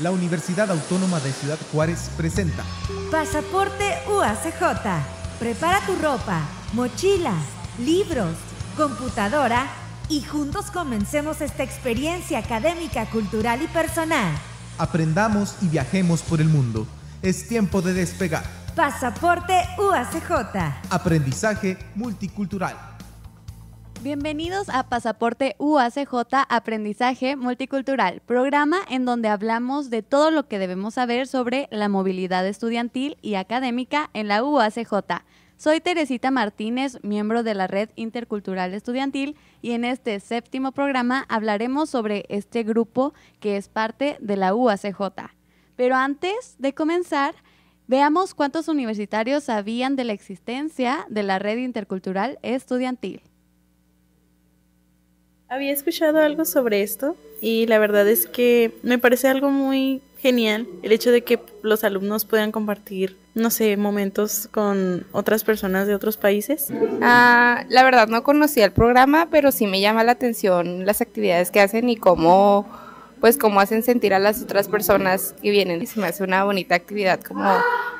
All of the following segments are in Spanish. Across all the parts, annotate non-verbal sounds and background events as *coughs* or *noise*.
la Universidad Autónoma de Ciudad Juárez presenta Pasaporte UACJ. Prepara tu ropa, mochila, libros, computadora y juntos comencemos esta experiencia académica, cultural y personal. Aprendamos y viajemos por el mundo. Es tiempo de despegar. Pasaporte UACJ. Aprendizaje multicultural. Bienvenidos a Pasaporte UACJ Aprendizaje Multicultural, programa en donde hablamos de todo lo que debemos saber sobre la movilidad estudiantil y académica en la UACJ. Soy Teresita Martínez, miembro de la Red Intercultural Estudiantil, y en este séptimo programa hablaremos sobre este grupo que es parte de la UACJ. Pero antes de comenzar, veamos cuántos universitarios sabían de la existencia de la Red Intercultural Estudiantil. Había escuchado algo sobre esto y la verdad es que me parece algo muy genial el hecho de que los alumnos puedan compartir, no sé, momentos con otras personas de otros países. Ah, la verdad no conocía el programa, pero sí me llama la atención las actividades que hacen y cómo pues cómo hacen sentir a las otras personas que vienen. Y se me hace una bonita actividad como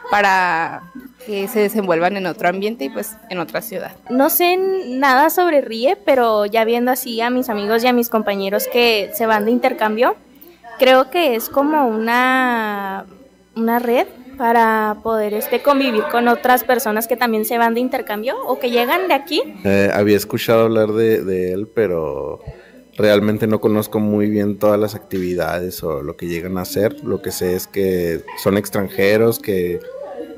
para que se desenvuelvan en otro ambiente y pues en otra ciudad. No sé nada sobre RIE, pero ya viendo así a mis amigos y a mis compañeros que se van de intercambio, creo que es como una, una red para poder este, convivir con otras personas que también se van de intercambio o que llegan de aquí. Eh, había escuchado hablar de, de él, pero realmente no conozco muy bien todas las actividades o lo que llegan a hacer. Lo que sé es que son extranjeros, que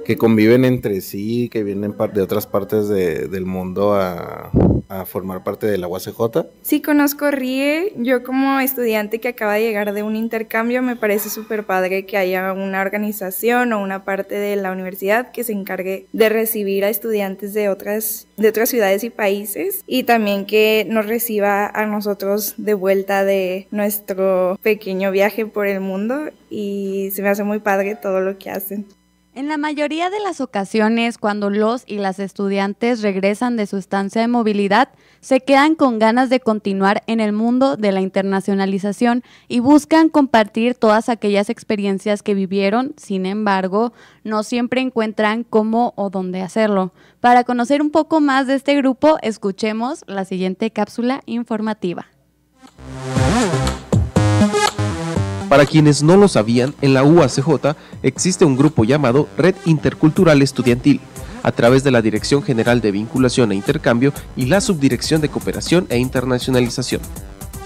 que conviven entre sí, que vienen de otras partes del mundo a, formar parte de la UACJ. Sí, conozco RIE. Yo como estudiante que acaba de llegar de un intercambio, me parece súper padre que haya una organización o una parte de la universidad que se encargue de recibir a estudiantes de otras, de otras ciudades y países y también que nos reciba a nosotros de vuelta de nuestro pequeño viaje por el mundo y se me hace muy padre todo lo que hacen. En la mayoría de las ocasiones, cuando los y las estudiantes regresan de su estancia de movilidad, se quedan con ganas de continuar en el mundo de la internacionalización y buscan compartir todas aquellas experiencias que vivieron, sin embargo, no siempre encuentran cómo o dónde hacerlo. Para conocer un poco más de este grupo, escuchemos la siguiente cápsula informativa. Para quienes no lo sabían, en la UACJ existe un grupo llamado Red Intercultural Estudiantil, a través de la Dirección General de Vinculación e Intercambio y la Subdirección de Cooperación e Internacionalización.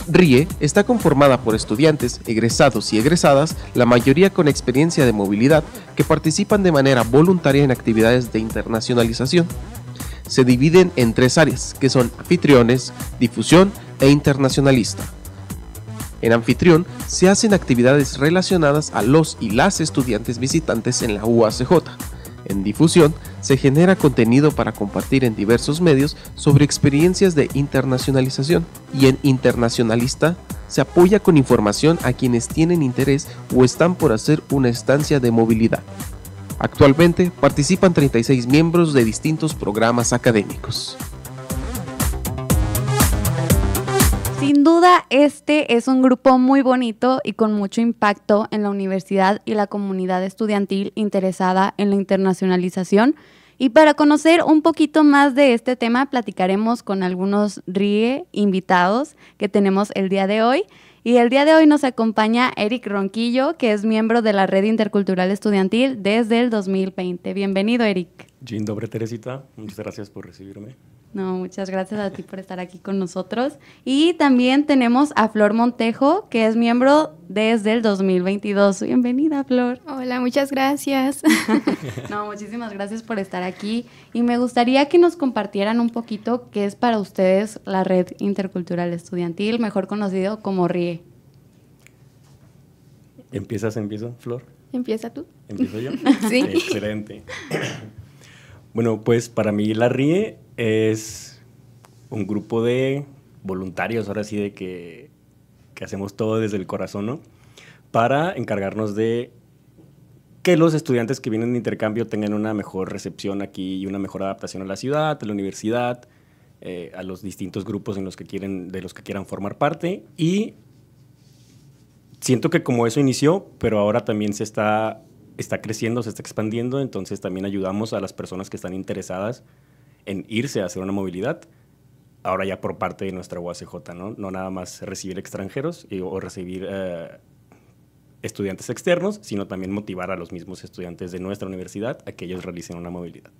RIE está conformada por estudiantes, egresados y egresadas, la mayoría con experiencia de movilidad, que participan de manera voluntaria en actividades de internacionalización. Se dividen en tres áreas, que son anfitriones, difusión e internacionalista. En anfitrión se hacen actividades relacionadas a los y las estudiantes visitantes en la UACJ. En difusión se genera contenido para compartir en diversos medios sobre experiencias de internacionalización y en internacionalista se apoya con información a quienes tienen interés o están por hacer una estancia de movilidad. Actualmente participan 36 miembros de distintos programas académicos. Sin duda, este es un grupo muy bonito y con mucho impacto en la universidad y la comunidad estudiantil interesada en la internacionalización. Y para conocer un poquito más de este tema, platicaremos con algunos RIE invitados que tenemos el día de hoy. Y el día de hoy nos acompaña Eric Ronquillo, que es miembro de la Red Intercultural Estudiantil desde el 2020. Bienvenido, Eric. Dzień dobry, Teresita. Muchas gracias por recibirme. No, muchas gracias a ti por estar aquí con nosotros. Y también tenemos a Flor Montejo, que es miembro desde el 2022. Bienvenida, Flor. Hola, muchas gracias. *laughs* no, muchísimas gracias por estar aquí. Y me gustaría que nos compartieran un poquito qué es para ustedes la Red Intercultural Estudiantil, mejor conocido como RIE. ¿Empiezas, empiezo, Flor? Empieza tú. ¿Empiezo yo? *laughs* sí. Excelente. Bueno, pues para mí la RIE es un grupo de voluntarios, ahora sí, de que, hacemos todo desde el corazón, ¿no? Para encargarnos de que los estudiantes que vienen de intercambio tengan una mejor recepción aquí y una mejor adaptación a la ciudad, a la universidad, eh, a los distintos grupos en los que quieren, de los que quieran formar parte y siento que como eso inició, pero ahora también se está, está creciendo, se está expandiendo, entonces también ayudamos a las personas que están interesadas en irse a hacer una movilidad, ahora ya por parte de nuestra UACJ, ¿no? No nada más recibir extranjeros y, o recibir eh, estudiantes externos, sino también motivar a los mismos estudiantes de nuestra universidad a que ellos realicen una movilidad.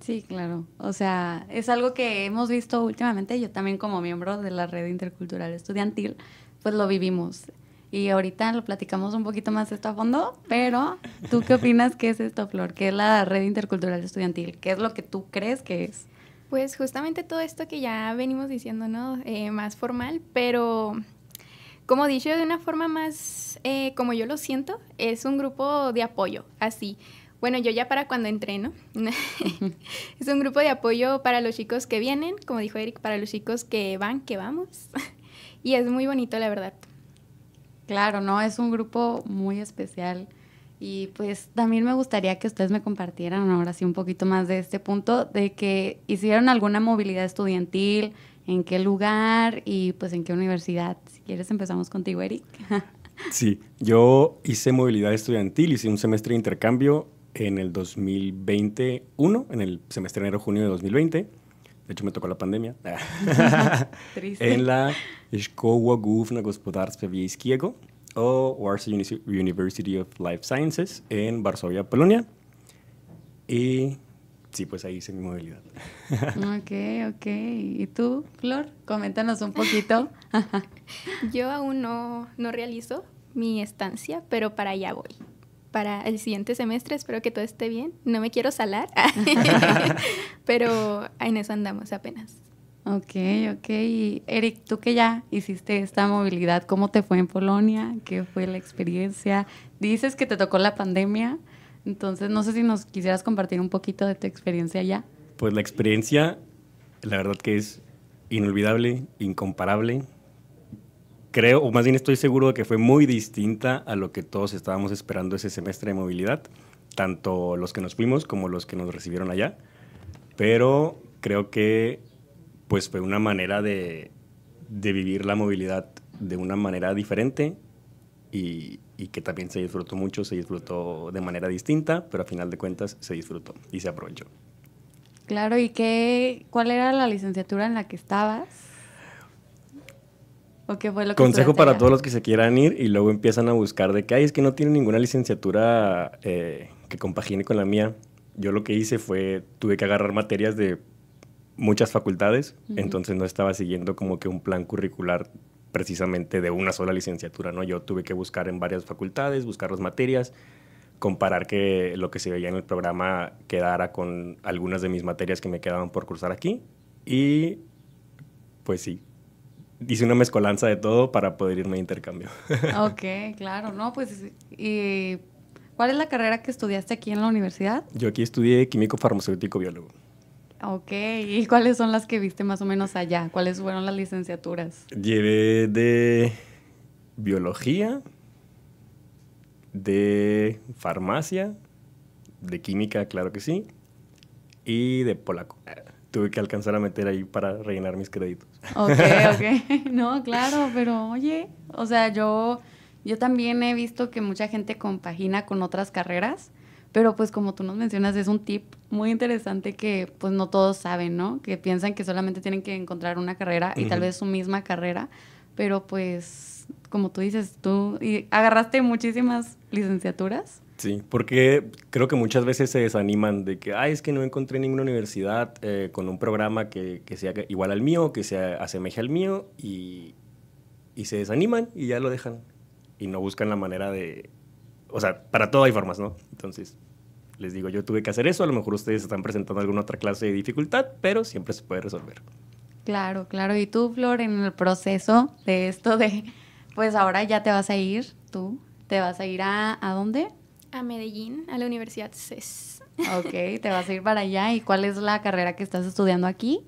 Sí, claro. O sea, es algo que hemos visto últimamente, yo también como miembro de la red intercultural estudiantil, pues lo vivimos. Y ahorita lo platicamos un poquito más esto a fondo, pero ¿tú qué opinas que es esto, Flor? ¿Qué es la red intercultural estudiantil? ¿Qué es lo que tú crees que es? Pues justamente todo esto que ya venimos diciendo, ¿no? Eh, más formal, pero como dicho de una forma más, eh, como yo lo siento, es un grupo de apoyo, así. Bueno, yo ya para cuando entré, ¿no? *laughs* es un grupo de apoyo para los chicos que vienen, como dijo Eric, para los chicos que van, que vamos. *laughs* y es muy bonito, la verdad. Claro, no, es un grupo muy especial. Y pues también me gustaría que ustedes me compartieran ahora sí un poquito más de este punto, de que hicieron alguna movilidad estudiantil, en qué lugar y pues en qué universidad. Si quieres empezamos contigo, Eric. *laughs* sí, yo hice movilidad estudiantil, hice un semestre de intercambio en el 2021, en el semestre enero-junio de 2020. De hecho, me tocó la pandemia. *laughs* Triste. En la Szkoła Główna Gospodarstwa Wiejskiego o Warsaw University of Life Sciences en Varsovia, Polonia. Y sí, pues ahí hice mi movilidad. ok, ok. ¿Y tú, Flor? Coméntanos un poquito. *laughs* Yo aún no, no realizo mi estancia, pero para allá voy para el siguiente semestre. Espero que todo esté bien. No me quiero salar, *laughs* *laughs* pero en eso andamos apenas. Ok, ok. Y Eric, tú que ya hiciste esta movilidad, ¿cómo te fue en Polonia? ¿Qué fue la experiencia? Dices que te tocó la pandemia, entonces no sé si nos quisieras compartir un poquito de tu experiencia allá. Pues la experiencia, la verdad que es inolvidable, incomparable creo, o más bien estoy seguro de que fue muy distinta a lo que todos estábamos esperando ese semestre de movilidad, tanto los que nos fuimos como los que nos recibieron allá. Pero creo que pues fue una manera de, vivir la movilidad de una manera diferente y, y, que también se disfrutó mucho, se disfrutó de manera distinta, pero a final de cuentas se disfrutó y se aprovechó. Claro, ¿y qué, cuál era la licenciatura en la que estabas? Consejo para todos los que se quieran ir y luego empiezan a buscar de que, ay, es que no tiene ninguna licenciatura eh, que compagine con la mía. Yo lo que hice fue, tuve que agarrar materias de muchas facultades, entonces no estaba siguiendo como que un plan curricular precisamente de una sola licenciatura, ¿no? Yo tuve que buscar en varias facultades, buscar las materias, comparar que lo que se veía en el programa quedara con algunas de mis materias que me quedaban por cursar aquí y pues sí, hice una mezcolanza de todo para poder irme de intercambio. *laughs* ok, claro, no, pues, ¿y cuál es la carrera que estudiaste aquí en la universidad? Yo aquí estudié químico farmacéutico biólogo. Ok, ¿y cuáles son las que viste más o menos allá? ¿Cuáles fueron las licenciaturas? Llevé de biología, de farmacia, de química, claro que sí, y de polaco tuve que alcanzar a meter ahí para rellenar mis créditos. Ok, ok. *laughs* *laughs* No, claro, pero oye, o sea, yo, yo también he visto que mucha gente compagina con otras carreras, pero pues como tú nos mencionas, es un tip muy interesante que pues no todos saben, ¿no? Que piensan que solamente tienen que encontrar una carrera y tal vez su misma carrera, pero pues como tú dices, tú agarraste muchísimas licenciaturas. Sí, porque creo que muchas veces se desaniman de que, ay, es que no encontré ninguna universidad eh, con un programa que, sea igual al mío, que se asemeje al mío, y, y, se desaniman y ya lo dejan. Y no buscan la manera de... O sea, para todo hay formas, ¿no? Entonces, les digo, yo tuve que hacer eso, a lo mejor ustedes están presentando alguna otra clase de dificultad, pero siempre se puede resolver. Claro, claro. Y tú, Flor, en el proceso de esto de, pues ahora ya te vas a ir, tú, te vas a ir a, ¿a dónde? A Medellín, a la Universidad CES. Ok, te vas a ir para allá. ¿Y cuál es la carrera que estás estudiando aquí?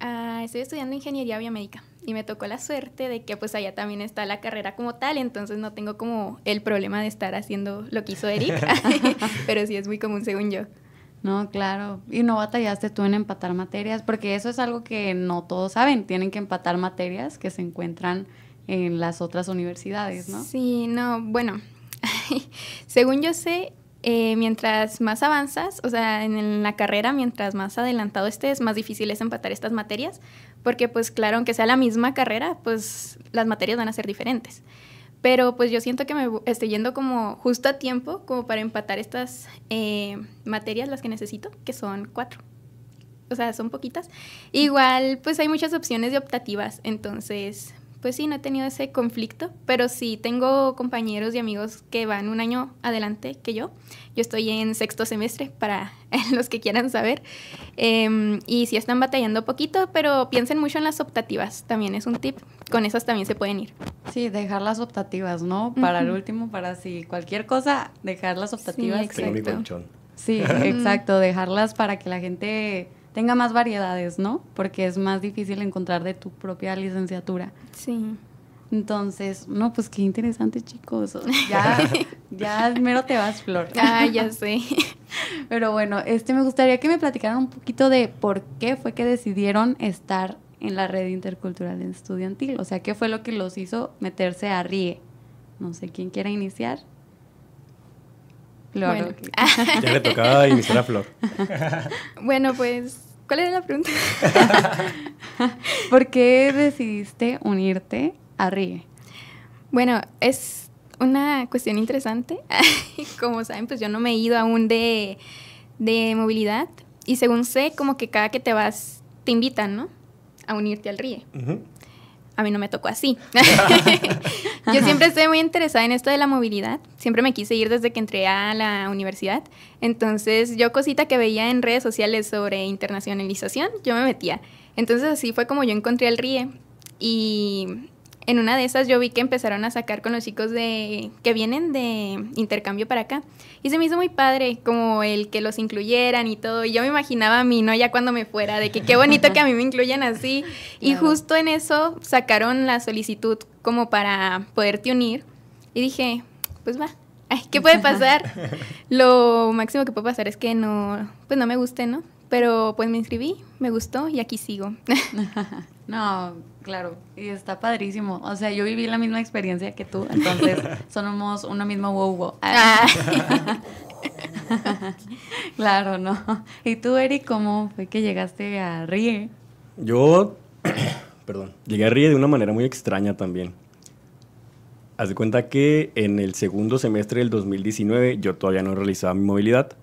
Ah, estoy estudiando ingeniería biomédica y me tocó la suerte de que pues allá también está la carrera como tal, entonces no tengo como el problema de estar haciendo lo que hizo Eric, *laughs* *laughs* pero sí es muy común según yo. No, claro. ¿Y no batallaste tú en empatar materias? Porque eso es algo que no todos saben. Tienen que empatar materias que se encuentran en las otras universidades, ¿no? Sí, no, bueno, *laughs* según yo sé, eh, mientras más avanzas, o sea, en, la carrera, mientras más adelantado estés, más difícil es empatar estas materias, porque pues claro, aunque sea la misma carrera, pues las materias van a ser diferentes. Pero pues yo siento que me estoy yendo como justo a tiempo, como para empatar estas eh, materias, las que necesito, que son cuatro. O sea, son poquitas. Igual, pues hay muchas opciones de optativas, entonces pues sí, no he tenido ese conflicto, pero sí tengo compañeros y amigos que van un año adelante que yo. Yo estoy en sexto semestre, para *laughs* los que quieran saber. Em, y sí están batallando poquito, pero piensen mucho en las optativas, también es un tip. Con esas también se pueden ir. Sí, dejar las optativas, ¿no? Para el último, para si cualquier cosa, dejar las optativas. Sí, exacto. *laughs* Sí, exacto, dejarlas para que la gente tenga más variedades, ¿no? Porque es más difícil encontrar de tu propia licenciatura. Sí. Entonces, no, pues qué interesante, chicos. *laughs* Ya, ya mero te vas, Flor. Ah, ya sé. *laughs* Pero bueno, este me gustaría que me platicaran un poquito de por qué fue que decidieron estar en la red intercultural estudiantil. O sea, ¿qué fue lo que los hizo meterse a RIE? No sé quién quiera iniciar. Flor. Ya le tocaba iniciar a Flor. *laughs* bueno, pues ¿Cuál era la pregunta? *laughs* ¿Por qué decidiste unirte a RIE? Bueno, es una cuestión interesante. *laughs* como saben, pues yo no me he ido aún de, de movilidad. Y según sé, como que cada que te vas, te invitan, ¿no? A unirte al RIE a mí no me tocó así. *laughs* yo siempre estoy muy interesada en esto de la movilidad. Siempre me quise ir desde que entré a la universidad. Entonces, yo cosita que veía en redes sociales sobre internacionalización, yo me metía. Entonces, así fue como yo encontré el RIE. Y en una de esas yo vi que empezaron a sacar con los chicos de que vienen de intercambio para acá. Y se me hizo muy padre como el que los incluyeran y todo. Y yo me imaginaba a mí, ¿no? Ya cuando me fuera, de que qué bonito que a mí me incluyan así. *laughs* Y justo en eso sacaron la solicitud como para poderte unir. Y dije, pues va. Ay, ¿qué puede pasar? *laughs* Lo máximo que puede pasar es que no, pues no me guste, ¿no? Pero pues me inscribí, me gustó y aquí sigo. *laughs* no, claro, y está padrísimo. O sea, yo viví la misma experiencia que tú, entonces *laughs* somos uno mismo wow wow. Ah. *laughs* claro, ¿no? ¿Y tú, Eric, cómo fue que llegaste a RIE? Yo, *coughs* perdón, llegué a RIE de una manera muy extraña también. Haz de cuenta que en el segundo semestre del 2019 yo todavía no realizaba mi movilidad,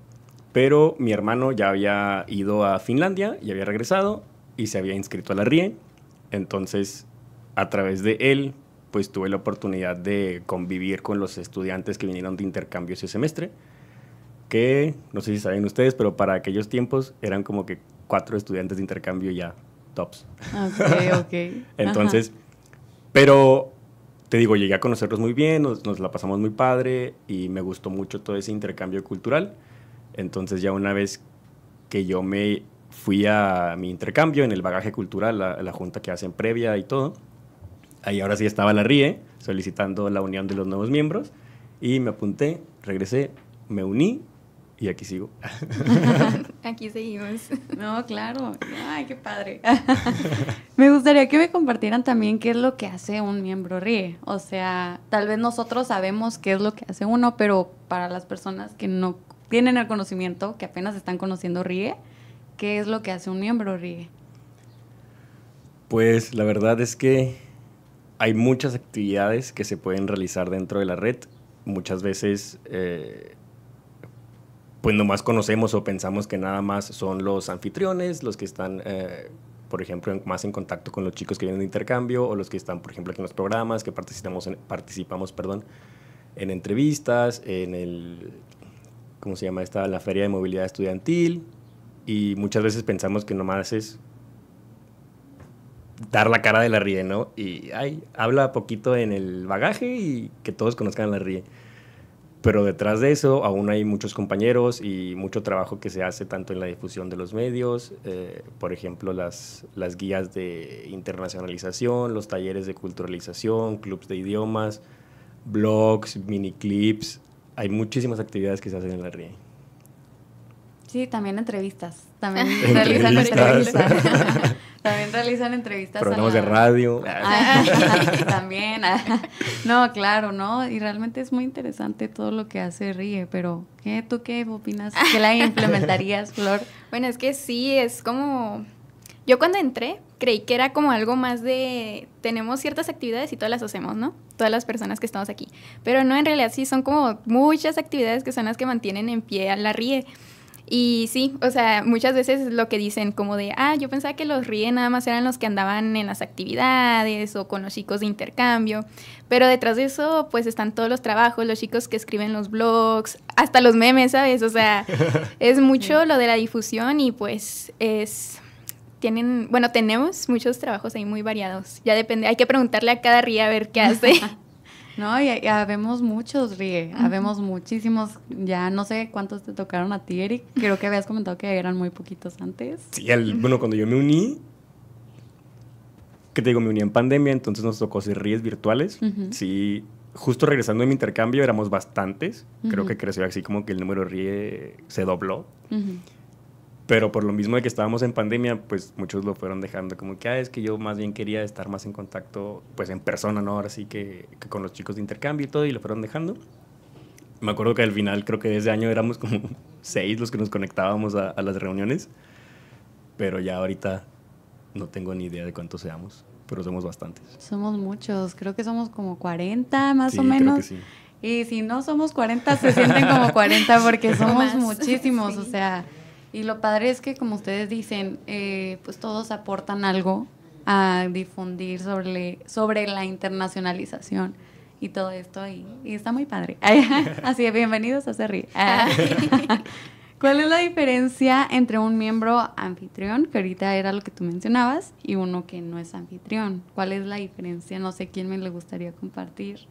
pero mi hermano ya había ido a Finlandia y había regresado y se había inscrito a la RIE entonces, a través de él, pues tuve la oportunidad de convivir con los estudiantes que vinieron de intercambio ese semestre, que no sé si saben ustedes, pero para aquellos tiempos eran como que cuatro estudiantes de intercambio ya tops. Ok, ok. *laughs* Entonces, pero te digo, llegué a conocerlos muy bien, nos, nos, la pasamos muy padre y me gustó mucho todo ese intercambio cultural. Entonces ya una vez que yo me fui a mi intercambio en el bagaje cultural, la, la, junta que hacen previa y todo. Ahí ahora sí estaba la RIE solicitando la unión de los nuevos miembros y me apunté, regresé, me uní y aquí sigo. *laughs* aquí seguimos. No, claro. Ay, qué padre. *laughs* me gustaría que me compartieran también qué es lo que hace un miembro RIE. O sea, tal vez nosotros sabemos qué es lo que hace uno, pero para las personas que no tienen el conocimiento, que apenas están conociendo RIE, ¿Qué es lo que hace un miembro, Rigue? Pues la verdad es que hay muchas actividades que se pueden realizar dentro de la red. Muchas veces, eh, pues nomás conocemos o pensamos que nada más son los anfitriones, los que están, eh, por ejemplo, más en contacto con los chicos que vienen de intercambio o los que están, por ejemplo, aquí en los programas, que participamos, en, participamos perdón, en entrevistas, en el, ¿cómo se llama esta? La Feria de Movilidad Estudiantil, y muchas veces pensamos que nomás es dar la cara de la ríe, ¿no? Y ay, habla poquito en el bagaje y que todos conozcan a la ríe. Pero detrás de eso aún hay muchos compañeros y mucho trabajo que se hace tanto en la difusión de los medios, eh, por ejemplo, las, las guías de internacionalización, los talleres de culturalización, clubs de idiomas, blogs, mini clips. Hay muchísimas actividades que se hacen en la RIE. Sí, también entrevistas. También *laughs* realizan entrevistas. *laughs* También realizan entrevistas. Programas de radio. Ah, *laughs* también. No, claro, ¿no? Y realmente es muy interesante todo lo que hace Ríe, pero ¿qué, ¿tú qué opinas? ¿Qué la implementarías, Flor? Bueno, es que sí, es como... Yo cuando entré creí que era como algo más de... Tenemos ciertas actividades y todas las hacemos, ¿no? Todas las personas que estamos aquí. Pero no, en realidad sí son como muchas actividades que son las que mantienen en pie a la RIE. Y sí, o sea, muchas veces lo que dicen como de, ah, yo pensaba que los ríe nada más eran los que andaban en las actividades o con los chicos de intercambio, pero detrás de eso pues están todos los trabajos, los chicos que escriben los blogs, hasta los memes, ¿sabes? O sea, *laughs* es mucho lo de la difusión y pues es tienen, bueno, tenemos muchos trabajos ahí muy variados. Ya depende, hay que preguntarle a cada ríe a ver qué hace. *laughs* No, y, habemos muchos, Rie, habemos muchísimos, ya no sé cuántos te tocaron a ti, Eric, creo que habías comentado que eran muy poquitos antes. Sí, bueno, cuando yo me uní, que te digo, me uní en pandemia, entonces nos tocó hacer Ries virtuales, sí, justo regresando de mi intercambio éramos bastantes, creo que creció así como que el número de RIE se dobló. Pero por lo mismo de que estábamos en pandemia, pues muchos lo fueron dejando como que, ah, es que yo más bien quería estar más en contacto, pues en persona, ¿no? Ahora sí que, con los chicos de intercambio y todo, y lo fueron dejando. Me acuerdo que al final, creo que desde año éramos como *laughs* seis los que nos conectábamos a, las reuniones, pero ya ahorita no tengo ni idea de cuántos seamos, pero somos bastantes. Somos muchos, creo que somos como 40 más o menos. Creo que sí. Y si no somos 40, se sienten como 40 porque *laughs* somos muchísimos, *laughs* o sea y lo padre es que, como ustedes dicen, eh, pues todos aportan algo a difundir sobre, sobre la internacionalización y todo esto. Y, está muy padre. *laughs* Así que bienvenidos a Cerri. *laughs* ¿Cuál es la diferencia entre un miembro anfitrión, que ahorita era lo que tú mencionabas, y uno que no es anfitrión? ¿Cuál es la diferencia? No sé quién me le gustaría compartir.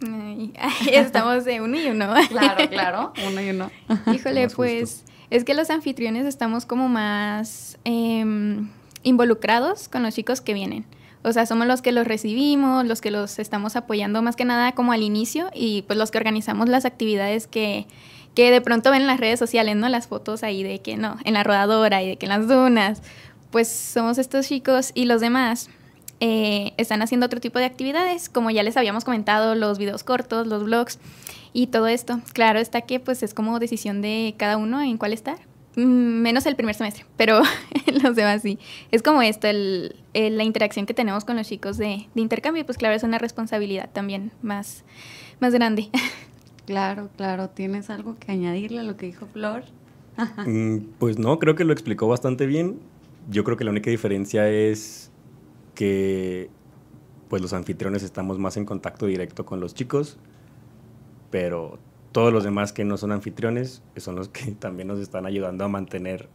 *laughs* estamos de uno y uno. Claro, claro, uno y uno. Híjole, pues es que los anfitriones estamos como más em, involucrados con los chicos que vienen. O sea, somos los que los recibimos, los que los estamos apoyando más que nada como al inicio y pues los que organizamos las actividades que, que de pronto ven en las redes sociales, ¿no? Las fotos ahí de que no, en la rodadora y de que en las dunas. Pues somos estos chicos y los demás eh, están haciendo otro tipo de actividades, como ya les habíamos comentado, los videos cortos, los vlogs y todo esto. Claro está que pues es como decisión de cada uno en cuál estar. Mm, menos el primer semestre, *laughs* pero los demás sí. Es como esto, el, la interacción que tenemos con los chicos de, de, intercambio, pues claro, es una responsabilidad también más, más grande. *laughs* Claro, claro. ¿Tienes algo que añadirle a lo que dijo Flor? *laughs* Mm, pues no, creo que lo explicó bastante bien. Yo creo que la única diferencia es que pues los anfitriones estamos más en contacto directo con los chicos pero todos los demás que no son anfitriones son los que *laughs* también nos están ayudando a mantener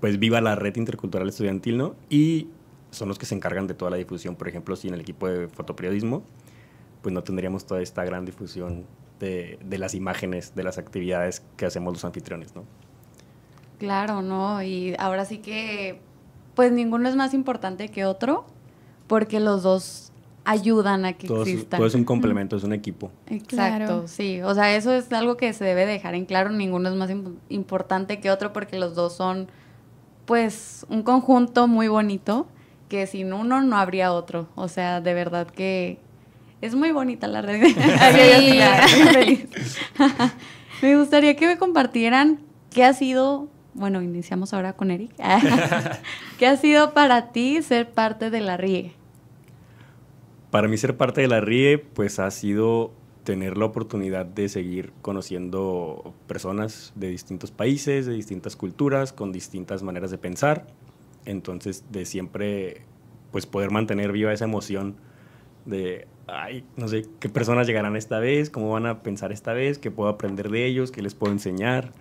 pues viva la red intercultural estudiantil, ¿no? Y son los que se encargan de toda la difusión. Por ejemplo, si en el equipo de fotoperiodismo, pues no tendríamos toda esta gran difusión de, de las imágenes, de las actividades que hacemos los anfitriones, ¿no? Claro, ¿no? Y ahora sí que, pues ninguno es más importante que otro, porque los dos ayudan a que existan. Todo es un complemento, es un equipo. Exacto, sí. O sea, eso es algo que se debe dejar en claro. Ninguno es más importante que otro porque los dos son, pues, un conjunto muy bonito que sin uno no habría otro. O sea, de verdad que es muy bonita la red. *laughs* *laughs* me gustaría que me compartieran qué ha sido, bueno, iniciamos ahora con Eric. *laughs* ¿Qué ha sido para ti ser parte de la RIE? Para mí ser parte de la RIE pues ha sido tener la oportunidad de seguir conociendo personas de distintos países, de distintas culturas, con distintas maneras de pensar. Entonces, de siempre, pues poder mantener viva esa emoción de, ay, no sé, qué personas llegarán esta vez, cómo van a pensar esta vez, qué puedo aprender de ellos, qué les puedo enseñar,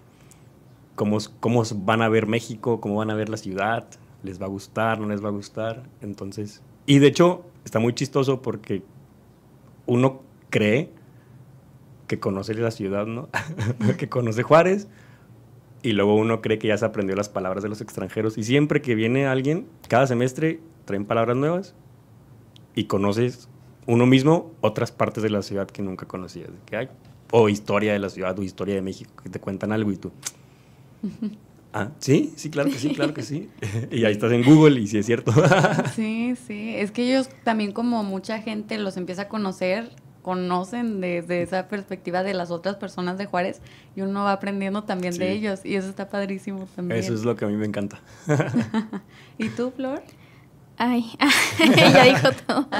cómo, cómo van a ver México, cómo van a ver la ciudad, les va a gustar, no les va a gustar. Entonces, y de hecho, está muy chistoso porque uno cree que conoce la ciudad, ¿no? *laughs* que conoce Juárez, y luego uno cree que ya se aprendió las palabras de los extranjeros. Y siempre que viene alguien, cada semestre traen palabras nuevas y conoces uno mismo otras partes de la ciudad que nunca conocías. Que hay, o historia de la ciudad o historia de México, que te cuentan algo y tú. Ah, sí, sí, claro que sí, claro que sí. *laughs* y ahí estás en Google y sí es cierto. *laughs* sí, sí. Es que ellos también como mucha gente los empieza a conocer, conocen desde esa perspectiva de las otras personas de Juárez y uno va aprendiendo también de ellos y eso está padrísimo también. Eso es lo que a mí me encanta. *laughs* ¿Y tú, Flor? Ay, *laughs* ya dijo todo. *laughs*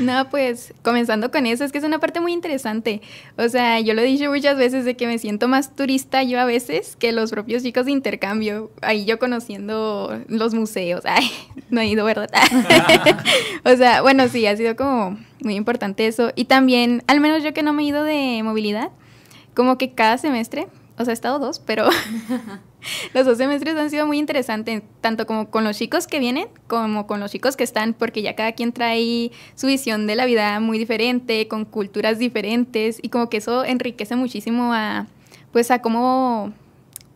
No, pues comenzando con eso, es que es una parte muy interesante. O sea, yo lo he dicho muchas veces de que me siento más turista yo a veces que los propios chicos de intercambio. Ahí yo conociendo los museos. Ay, no he ido, ¿verdad? *laughs* o sea, bueno, sí, ha sido como muy importante eso. Y también, al menos yo que no me he ido de movilidad, como que cada semestre, o sea, he estado dos, pero *laughs* los dos semestres han sido muy interesantes, tanto como con los chicos que vienen, como con los chicos que están, porque ya cada quien trae su visión de la vida muy diferente, con culturas diferentes, y como que eso enriquece muchísimo a, pues, a cómo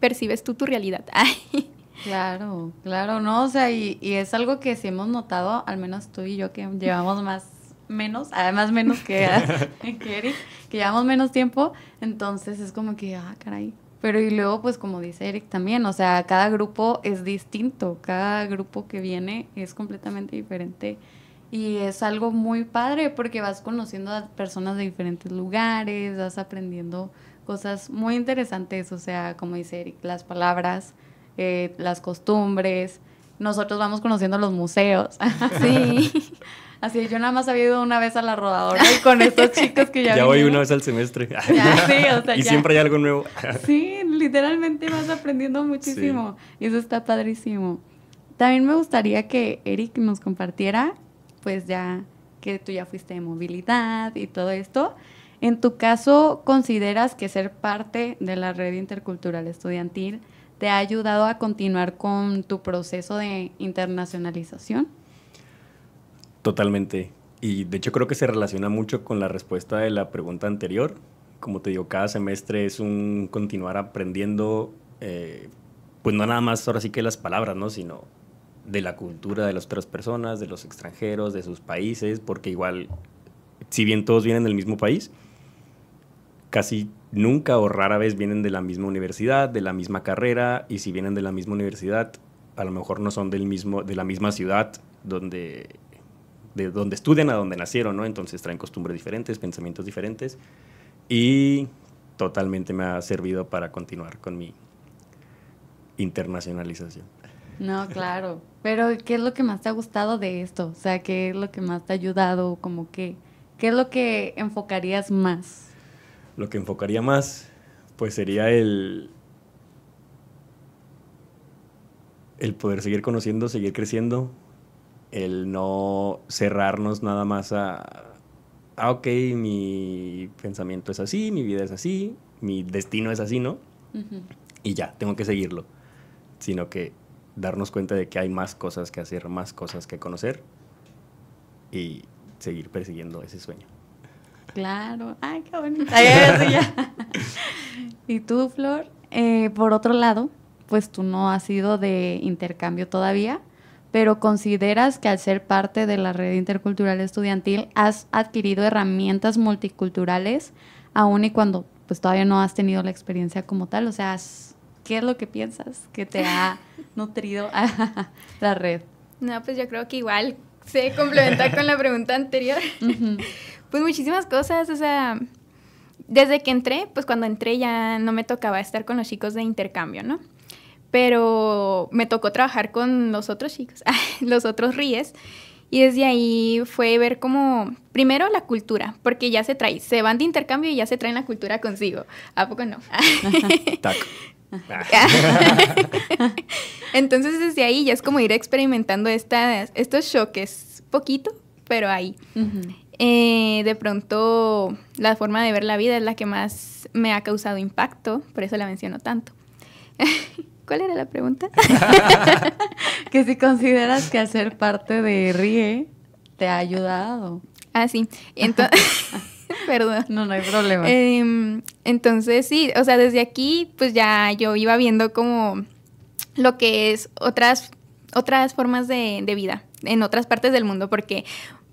percibes tú tu realidad. *laughs* Claro, claro, no, o sea, y, y, es algo que sí hemos notado, al menos tú y yo que llevamos más, menos, además menos que, *laughs* que Eric, que llevamos menos tiempo, entonces es como que, ah, caray, pero y luego, pues como dice Eric también, o sea, cada grupo es distinto, cada grupo que viene es completamente diferente y es algo muy padre porque vas conociendo a personas de diferentes lugares, vas aprendiendo cosas muy interesantes, o sea, como dice Eric, las palabras, eh, las costumbres, nosotros vamos conociendo los museos. Sí. *laughs* *laughs* Así, yo nada más había ido una vez a la rodadora y con estos *laughs* chicos que ya. Ya voy una vez al semestre. sí, o sea, *laughs* y siempre hay algo nuevo. *laughs* sí, literalmente vas aprendiendo muchísimo. Y eso está padrísimo. También me gustaría que Eric nos compartiera, pues ya que tú ya fuiste de movilidad y todo esto. En tu caso, ¿consideras que ser parte de la red intercultural estudiantil te ha ayudado a continuar con tu proceso de internacionalización? Totalmente. Y de hecho creo que se relaciona mucho con la respuesta de la pregunta anterior. Como te digo, cada semestre es un continuar aprendiendo, eh, pues no nada más ahora sí que las palabras, ¿no? Sino de la cultura de las otras personas, de los extranjeros, de sus países, porque igual, si bien todos vienen del mismo país, casi nunca o rara vez vienen de la misma universidad, de la misma carrera, y si vienen de la misma universidad, a lo mejor no son del mismo, de la misma ciudad donde de donde estudian a donde nacieron, ¿no? Entonces traen costumbres diferentes, pensamientos diferentes y totalmente me ha servido para continuar con mi internacionalización. No, claro. Pero ¿qué es lo que más te ha gustado de esto? O sea, ¿qué es lo que más te ha ayudado? Como que, ¿qué es lo que enfocarías más? Lo que enfocaría más, pues sería el, el poder seguir conociendo, seguir creciendo, el no cerrarnos nada más a, ah, ok, mi pensamiento es así, mi vida es así, mi destino es así, ¿no? Y ya, tengo que seguirlo. Sino que darnos cuenta de que hay más cosas que hacer, más cosas que conocer y seguir persiguiendo ese sueño. Claro, ay, qué bonito. *laughs* y tú, Flor, eh, por otro lado, pues tú no has sido de intercambio todavía, pero consideras que al ser parte de la red intercultural estudiantil has adquirido herramientas multiculturales aun y cuando pues todavía no has tenido la experiencia como tal, o sea, ¿qué es lo que piensas que te ha *laughs* nutrido a *laughs* la red? No, pues yo creo que igual se complementa con la pregunta anterior. *laughs* Pues muchísimas cosas, o sea, desde que entré, pues cuando entré ya no me tocaba estar con los chicos de intercambio, ¿no? Pero me tocó trabajar con los otros chicos, *laughs* los otros ríes. Y desde ahí fue ver como, primero la cultura, porque ya se trae, se van de intercambio y ya se traen la cultura consigo. ¿A poco no? *laughs* *laughs* Entonces desde ahí ya es como ir experimentando estas, estos choques, poquito, pero ahí. Eh, de pronto la forma de ver la vida es la que más me ha causado impacto, por eso la menciono tanto. ¿Cuál era la pregunta? *laughs* que si consideras que hacer parte de RIE te ha ayudado. Ah, sí. Entonces, *laughs* *laughs* perdón. No, no hay problema. Em, entonces, sí, o sea, desde aquí, pues ya yo iba viendo como lo que es otras, otras formas de, de vida en otras partes del mundo, porque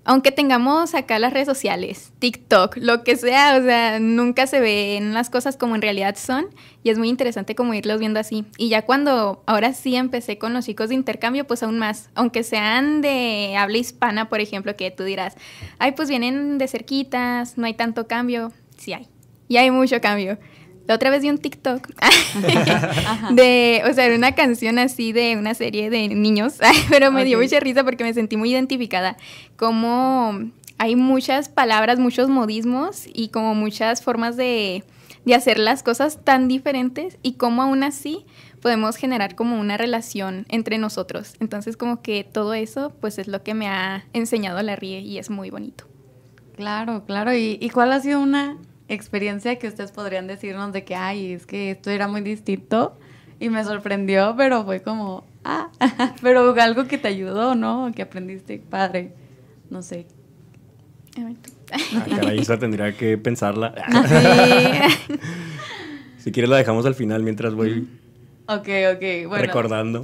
aunque tengamos acá las redes sociales, TikTok, lo que sea, o sea, nunca se ven las cosas como en realidad son y es muy interesante como irlos viendo así. Y ya cuando ahora sí empecé con los chicos de intercambio, pues aún más, aunque sean de habla hispana, por ejemplo, que tú dirás, ay, pues vienen de cerquitas, no hay tanto cambio, sí hay, y hay mucho cambio. La otra vez vi un TikTok *laughs* *laughs* de, o sea, era una canción así de una serie de niños, *laughs* pero me dio mucha risa porque me sentí muy identificada. Como hay muchas palabras, muchos modismos y como muchas formas de, de hacer las cosas tan diferentes y como aún así podemos generar como una relación entre nosotros. Entonces como que todo eso pues es lo que me ha enseñado la RIE y es muy bonito. Claro, claro. ¿Y, y cuál ha sido una experiencia que ustedes podrían decirnos de que, ay, es que esto era muy distinto y me sorprendió, pero fue como, ah, *laughs* pero algo que te ayudó, ¿no? Que aprendiste, padre, no sé. Ah, caray, esa tendría que pensarla. *laughs* *laughs* si quieres la dejamos al final mientras voy Ok, ok, bueno. Recordando.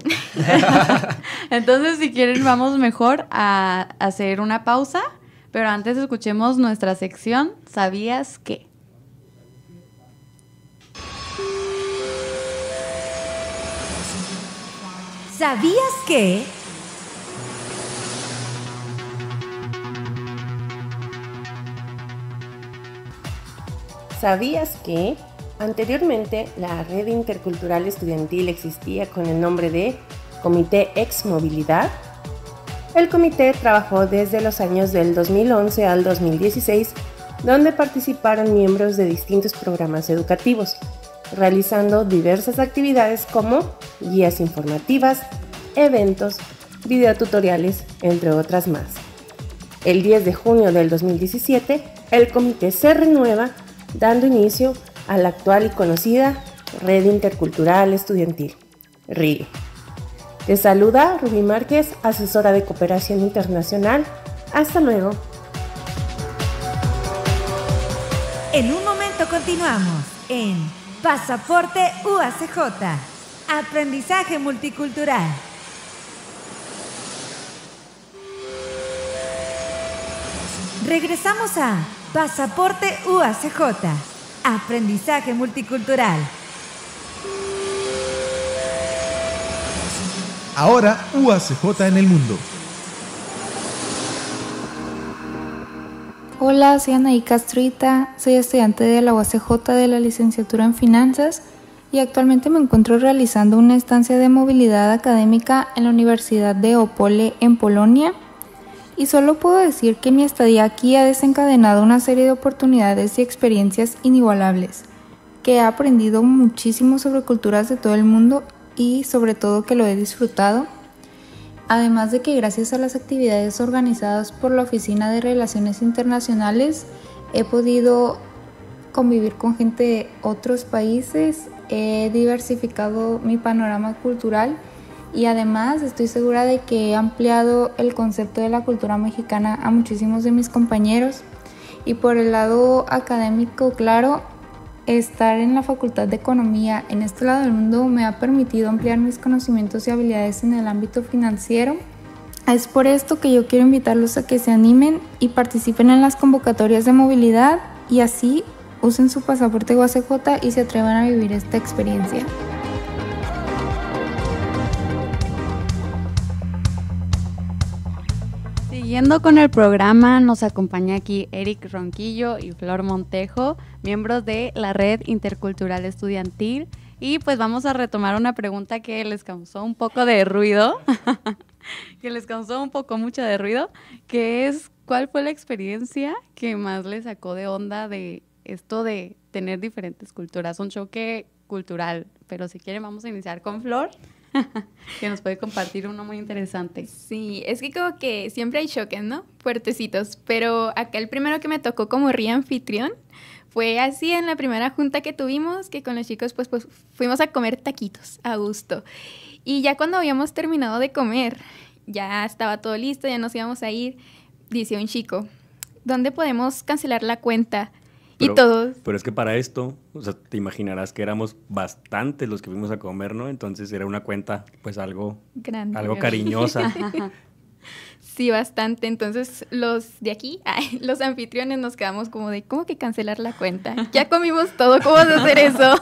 Entonces, si quieren, vamos mejor a hacer una pausa, pero antes escuchemos nuestra sección ¿Sabías qué? ¿Sabías que? ¿Sabías que? Anteriormente, la red intercultural estudiantil existía con el nombre de Comité Ex Movilidad. El comité trabajó desde los años del 2011 al 2016, donde participaron miembros de distintos programas educativos, realizando diversas actividades como guías informativas, eventos, videotutoriales, entre otras más. El 10 de junio del 2017, el comité se renueva, dando inicio a la actual y conocida Red Intercultural Estudiantil, RIE. Te saluda Rubí Márquez, asesora de cooperación internacional. Hasta luego. En un momento continuamos en Pasaporte UACJ. Aprendizaje multicultural. Regresamos a Pasaporte UACJ. Aprendizaje multicultural. Ahora UACJ en el mundo. Hola, soy Anaí Castrita, soy estudiante de la UACJ de la licenciatura en Finanzas y actualmente me encuentro realizando una estancia de movilidad académica en la Universidad de Opole en Polonia. Y solo puedo decir que mi estadía aquí ha desencadenado una serie de oportunidades y experiencias inigualables, que he aprendido muchísimo sobre culturas de todo el mundo y sobre todo que lo he disfrutado además de que gracias a las actividades organizadas por la Oficina de Relaciones Internacionales he podido convivir con gente de otros países, he diversificado mi panorama cultural y además estoy segura de que he ampliado el concepto de la cultura mexicana a muchísimos de mis compañeros. Y por el lado académico, claro, estar en la Facultad de Economía en este lado del mundo me ha permitido ampliar mis conocimientos y habilidades en el ámbito financiero. Es por esto que yo quiero invitarlos a que se animen y participen en las convocatorias de movilidad y así usen su pasaporte UACJ y se atrevan a vivir esta experiencia. Siguiendo con el programa, nos acompaña aquí Eric Ronquillo y Flor Montejo, miembros de la Red Intercultural Estudiantil. Y pues vamos a retomar una pregunta que les causó un poco de ruido, *laughs* que les causó un poco mucho de ruido, que es cuál fue la experiencia que más les sacó de onda de esto de tener diferentes culturas, un choque cultural. Pero si quieren vamos a iniciar con Flor. *laughs* que nos puede compartir uno muy interesante. Sí, es que como que siempre hay choques, ¿no? Fuertecitos, pero acá el primero que me tocó como ría anfitrión fue así en la primera junta que tuvimos, que con los chicos pues, pues fuimos a comer taquitos a gusto. Y ya cuando habíamos terminado de comer, ya estaba todo listo, ya nos íbamos a ir, dice un chico, ¿dónde podemos cancelar la cuenta? Y todos. Pero es que para esto, o sea, te imaginarás que éramos bastantes los que fuimos a comer, ¿no? Entonces era una cuenta, pues algo, Grande. algo cariñosa. *laughs* Sí, bastante. Entonces, los de aquí, *laughs* ay, los anfitriones nos quedamos como de, ¿cómo que cancelar la cuenta? Ya comimos todo, ¿cómo vas a hacer eso?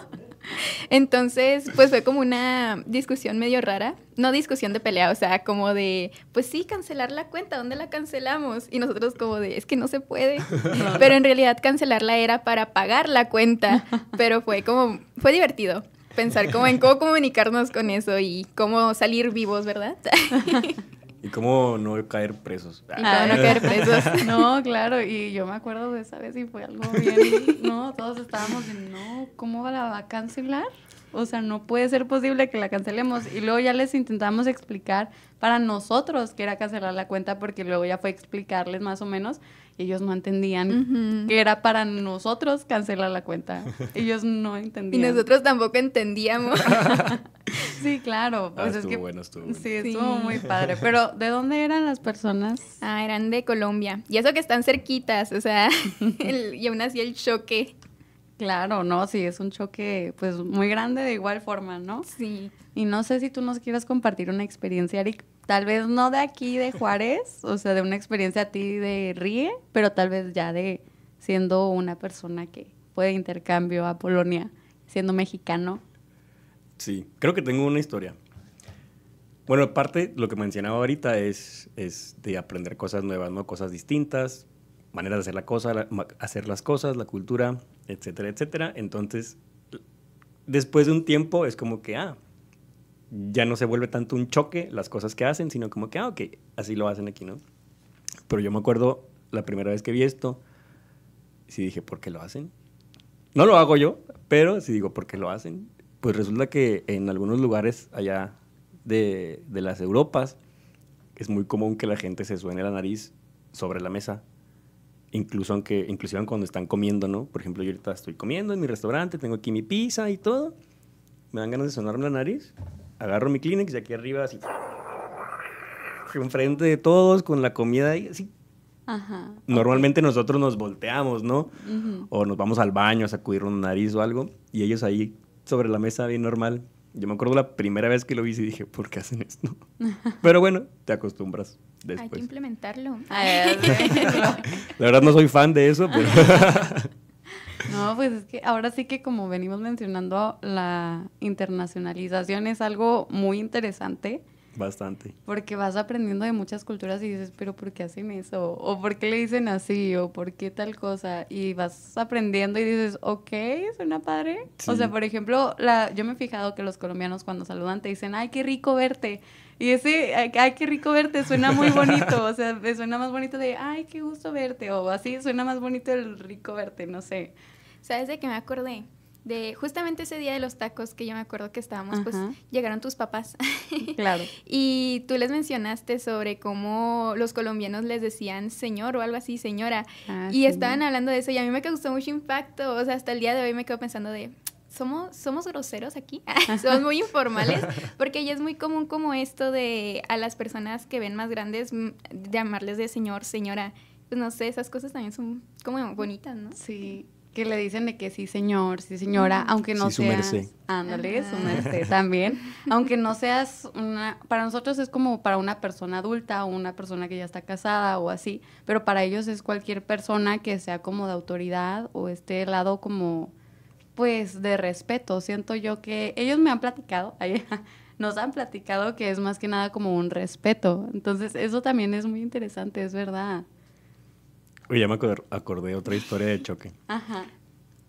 Entonces, pues fue como una discusión medio rara. No discusión de pelea, o sea, como de, pues sí, cancelar la cuenta, ¿dónde la cancelamos? Y nosotros como de, es que no se puede. *laughs* Pero en realidad cancelarla era para pagar la cuenta. Pero fue como, fue divertido pensar como en cómo comunicarnos con eso y cómo salir vivos, ¿verdad? *laughs* Y cómo no caer presos. Y cómo no caer presos. *laughs* No, claro, y yo me acuerdo de esa vez y fue algo bien, no, todos estábamos en, no, ¿cómo la va a cancelar? O sea, no puede ser posible que la cancelemos. Y luego ya les intentamos explicar para nosotros que era cancelar la cuenta, porque luego ya fue explicarles más o menos. Y ellos no entendían que era para nosotros cancelar la cuenta. *laughs* Ellos no entendían. Y nosotros tampoco entendíamos. *laughs* sí, claro. Ah, Pues es estuvo que bueno, estuvo bueno. Sí, estuvo muy padre. Pero, ¿de dónde eran las personas? Ah, eran de Colombia. Y eso que están cerquitas, o sea, *laughs* el- y aún así el choque. Claro, no, sí, es un choque pues muy grande de igual forma, ¿no? Sí. Y no sé si tú nos quieras compartir una experiencia, Eric, tal vez no de aquí de Juárez, o sea, de una experiencia a ti de Ríe, pero tal vez ya de siendo una persona que fue de intercambio a Polonia, siendo mexicano. Sí, creo que tengo una historia. Bueno, aparte, lo que mencionaba ahorita es, es de aprender cosas nuevas, ¿no? Cosas distintas, maneras de hacer, las cosas, la cultura, etcétera, etcétera. Entonces, después de un tiempo es como que, ah, ya no se vuelve tanto un choque las cosas que hacen, sino como que, ah, ok, así lo hacen aquí, ¿no? Pero yo me acuerdo la primera vez que vi esto, sí dije, ¿por qué lo hacen? No lo hago yo, pero sí digo, ¿por qué lo hacen? Pues resulta que en algunos lugares allá de, de las Europas es muy común que la gente se suene la nariz sobre la mesa. Incluso aunque, inclusive cuando están comiendo, ¿no? Por ejemplo, yo ahorita estoy comiendo en mi restaurante, tengo aquí mi pizza y todo. Me dan ganas de sonarme la nariz. Agarro mi Kleenex y aquí arriba así... Enfrente de todos con la comida ahí así. Ajá. Normalmente nosotros nos volteamos, ¿no? O nos vamos al baño a sacudir una nariz o algo, y ellos ahí sobre la mesa bien normal. Yo me acuerdo la primera vez que lo vi y dije, ¿por qué hacen esto? *laughs* Pero bueno, te acostumbras Hay que implementarlo. *laughs* La verdad no soy fan de eso, pero... *laughs* No, pues es que ahora sí que como venimos mencionando, la internacionalización es algo muy interesante Bastante. porque vas aprendiendo de muchas culturas y dices, pero ¿por qué hacen eso? ¿O por qué le dicen así? ¿O por qué tal cosa? Y vas aprendiendo y dices, ok, suena padre. O sea, por ejemplo, la, yo me he fijado que los colombianos cuando saludan te dicen, ay, qué rico verte. Y ese, ay, ay, qué rico verte, suena muy *laughs* bonito. O sea, me suena más bonito de, ay, qué gusto verte. O así, suena más bonito el rico verte, no sé. ¿Sabes de qué me acordé? De justamente ese día de los tacos que yo me acuerdo que estábamos, pues llegaron tus papás. *laughs* Claro. Y tú les mencionaste sobre cómo los colombianos les decían señor o algo así, señora. Ah, y sí. estaban hablando de eso y a mí me causó mucho impacto. O sea, hasta el día de hoy me quedo pensando de, ¿somos, somos groseros aquí? *laughs* somos muy informales. *laughs* Porque ya es muy común como esto de a las personas que ven más grandes mm, llamarles de señor, señora. Pues no sé, esas cosas también son como bonitas, ¿no? Sí. Que le dicen de que sí, señor, sí, señora, aunque no Sí, su seas... merced. Ándale, su Ajá. merced *laughs* también. Aunque no seas una... Para nosotros es como para una persona adulta o una persona que ya está casada o así, pero para ellos es cualquier persona que sea como de autoridad o esté lado como, pues, de respeto. Siento yo que ellos me han platicado, *laughs* nos han platicado que es más que nada como un respeto. Entonces, eso también es muy interesante, es verdad. Oye, ya me acor- acordé otra historia de choque. Ajá.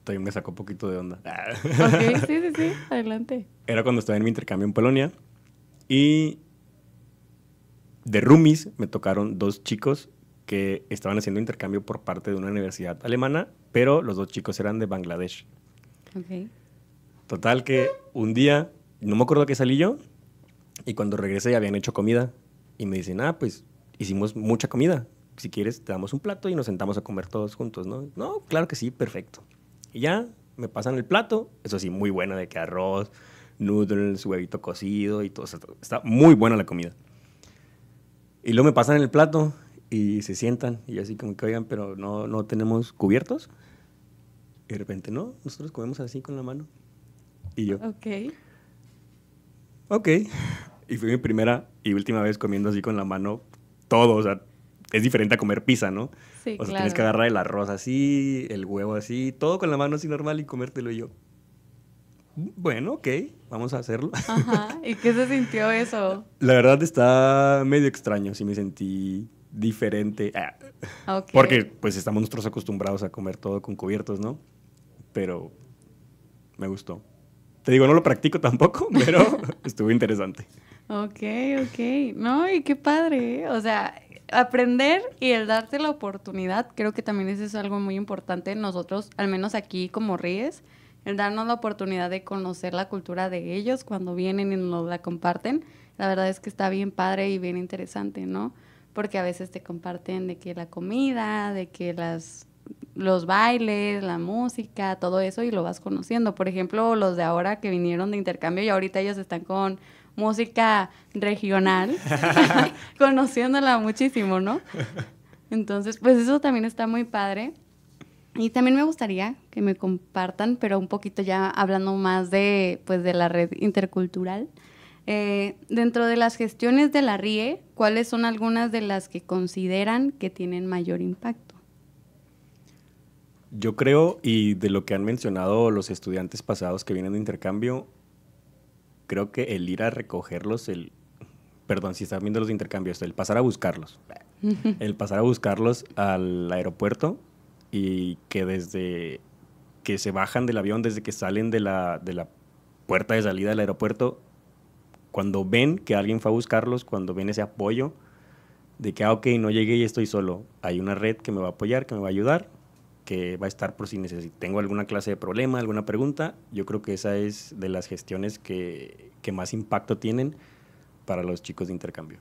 También me sacó un poquito de onda. Ok, sí, *laughs* sí, sí, adelante. Era cuando estaba en mi intercambio en Polonia y de roomies me tocaron dos chicos que estaban haciendo intercambio por parte de una universidad alemana, pero los dos chicos eran de Bangladesh. Ok. Total que un día, no me acuerdo que salí yo, y cuando regresé habían hecho comida y me dicen, ah, pues hicimos mucha comida. Si quieres, te damos un plato y nos sentamos a comer todos juntos, ¿no? No, claro que sí, perfecto. Y ya me pasan el plato, eso sí, muy buena, de que arroz, noodles, huevito cocido y todo. está muy buena la comida. Y luego me pasan el plato y se sientan y así como que, oigan, pero no, no tenemos cubiertos. Y de repente, no, nosotros comemos así con la mano. Y yo, Ok. ok. Y fue mi primera y última vez comiendo así con la mano todo, o sea, es diferente a comer pizza, ¿no? Sí, o sea, claro. tienes que agarrar el arroz así, el huevo así, todo con la mano así normal y comértelo y yo. "Mm, Bueno, ok, vamos a hacerlo. *laughs* Ajá. ¿Y qué se sintió eso? La verdad está medio extraño, sí me sentí diferente. Ah, Ok. Porque pues estamos nosotros acostumbrados a comer todo con cubiertos, ¿no? Pero me gustó. Te digo, no lo practico tampoco, pero *laughs* estuvo interesante. Ok, ok. No, y qué padre. ¿eh? O sea, aprender y el darte la oportunidad, creo que también es algo muy importante. Nosotros, al menos aquí como Ríes, el darnos la oportunidad de conocer la cultura de ellos cuando vienen y nos la comparten. La verdad es que está bien padre y bien interesante, ¿no? Porque a veces te comparten de que la comida, de que las los bailes, la música, todo eso y lo vas conociendo. Por ejemplo, los de ahora que vinieron de intercambio y ahorita ellos están con música regional, *laughs* *laughs* conociéndola muchísimo, ¿no? Entonces, pues eso también está muy padre. Y también me gustaría que me compartan, pero un poquito ya hablando más de, pues, de la red intercultural. Eh, dentro de las gestiones de la RIE, ¿cuáles son algunas de las que consideran que tienen mayor impacto? Yo creo, y de lo que han mencionado los estudiantes pasados que vienen de intercambio, creo que el ir a recogerlos, el, perdón, si están viendo los intercambios, el pasar a buscarlos, *laughs* el pasar a buscarlos al aeropuerto y que desde que se bajan del avión, desde que salen de la, de la puerta de salida del aeropuerto, cuando ven que alguien fue a buscarlos, cuando ven ese apoyo de que, ah, ok, no llegué y estoy solo, hay una red que me va a apoyar, que me va a ayudar, que va a estar por si necesito, tengo alguna clase de problema, alguna pregunta, yo creo que esa es de las gestiones que, que más impacto tienen para los chicos de intercambio.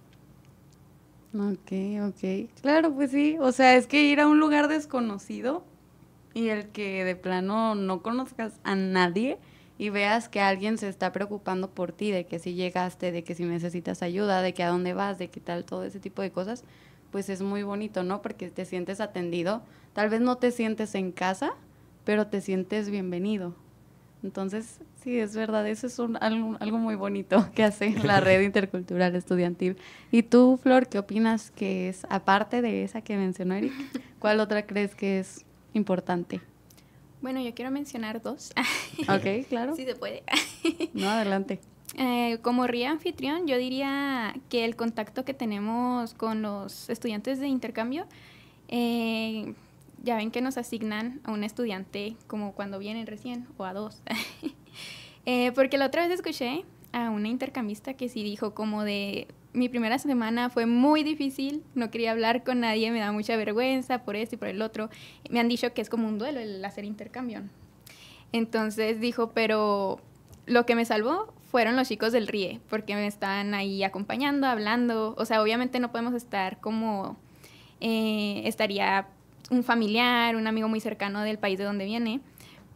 Ok, ok. Claro, pues sí. O sea, es que ir a un lugar desconocido y el que de plano no conozcas a nadie y veas que alguien se está preocupando por ti, de que si llegaste, de que si necesitas ayuda, de que a dónde vas, de qué tal, todo ese tipo de cosas, pues es muy bonito, ¿no? Porque te sientes atendido. Tal vez no te sientes en casa, pero te sientes bienvenido. Entonces, sí, es verdad, eso es un- algo, algo muy bonito *laughs* que hace la *laughs* red intercultural estudiantil. ¿Y tú, Flor, qué opinas que es, aparte de esa que mencionó Eric, cuál otra crees que es importante? Bueno, yo quiero mencionar dos. Ok, claro. *laughs* Sí se puede. No, adelante. Eh, como RIA anfitrión, yo diría que el contacto que tenemos con los estudiantes de intercambio, eh, ya ven que nos asignan a un estudiante como cuando vienen recién o a dos. *laughs* Eh, porque la otra vez escuché a una intercambista que sí dijo como de mi primera semana fue muy difícil, no quería hablar con nadie, me da mucha vergüenza por esto y por el otro. Me han dicho que es como un duelo el hacer intercambio. Entonces dijo, pero lo que me salvó fueron los chicos del RIE, porque me están ahí acompañando, hablando. O sea, obviamente no podemos estar como eh, estaría un familiar, un amigo muy cercano del país de donde viene,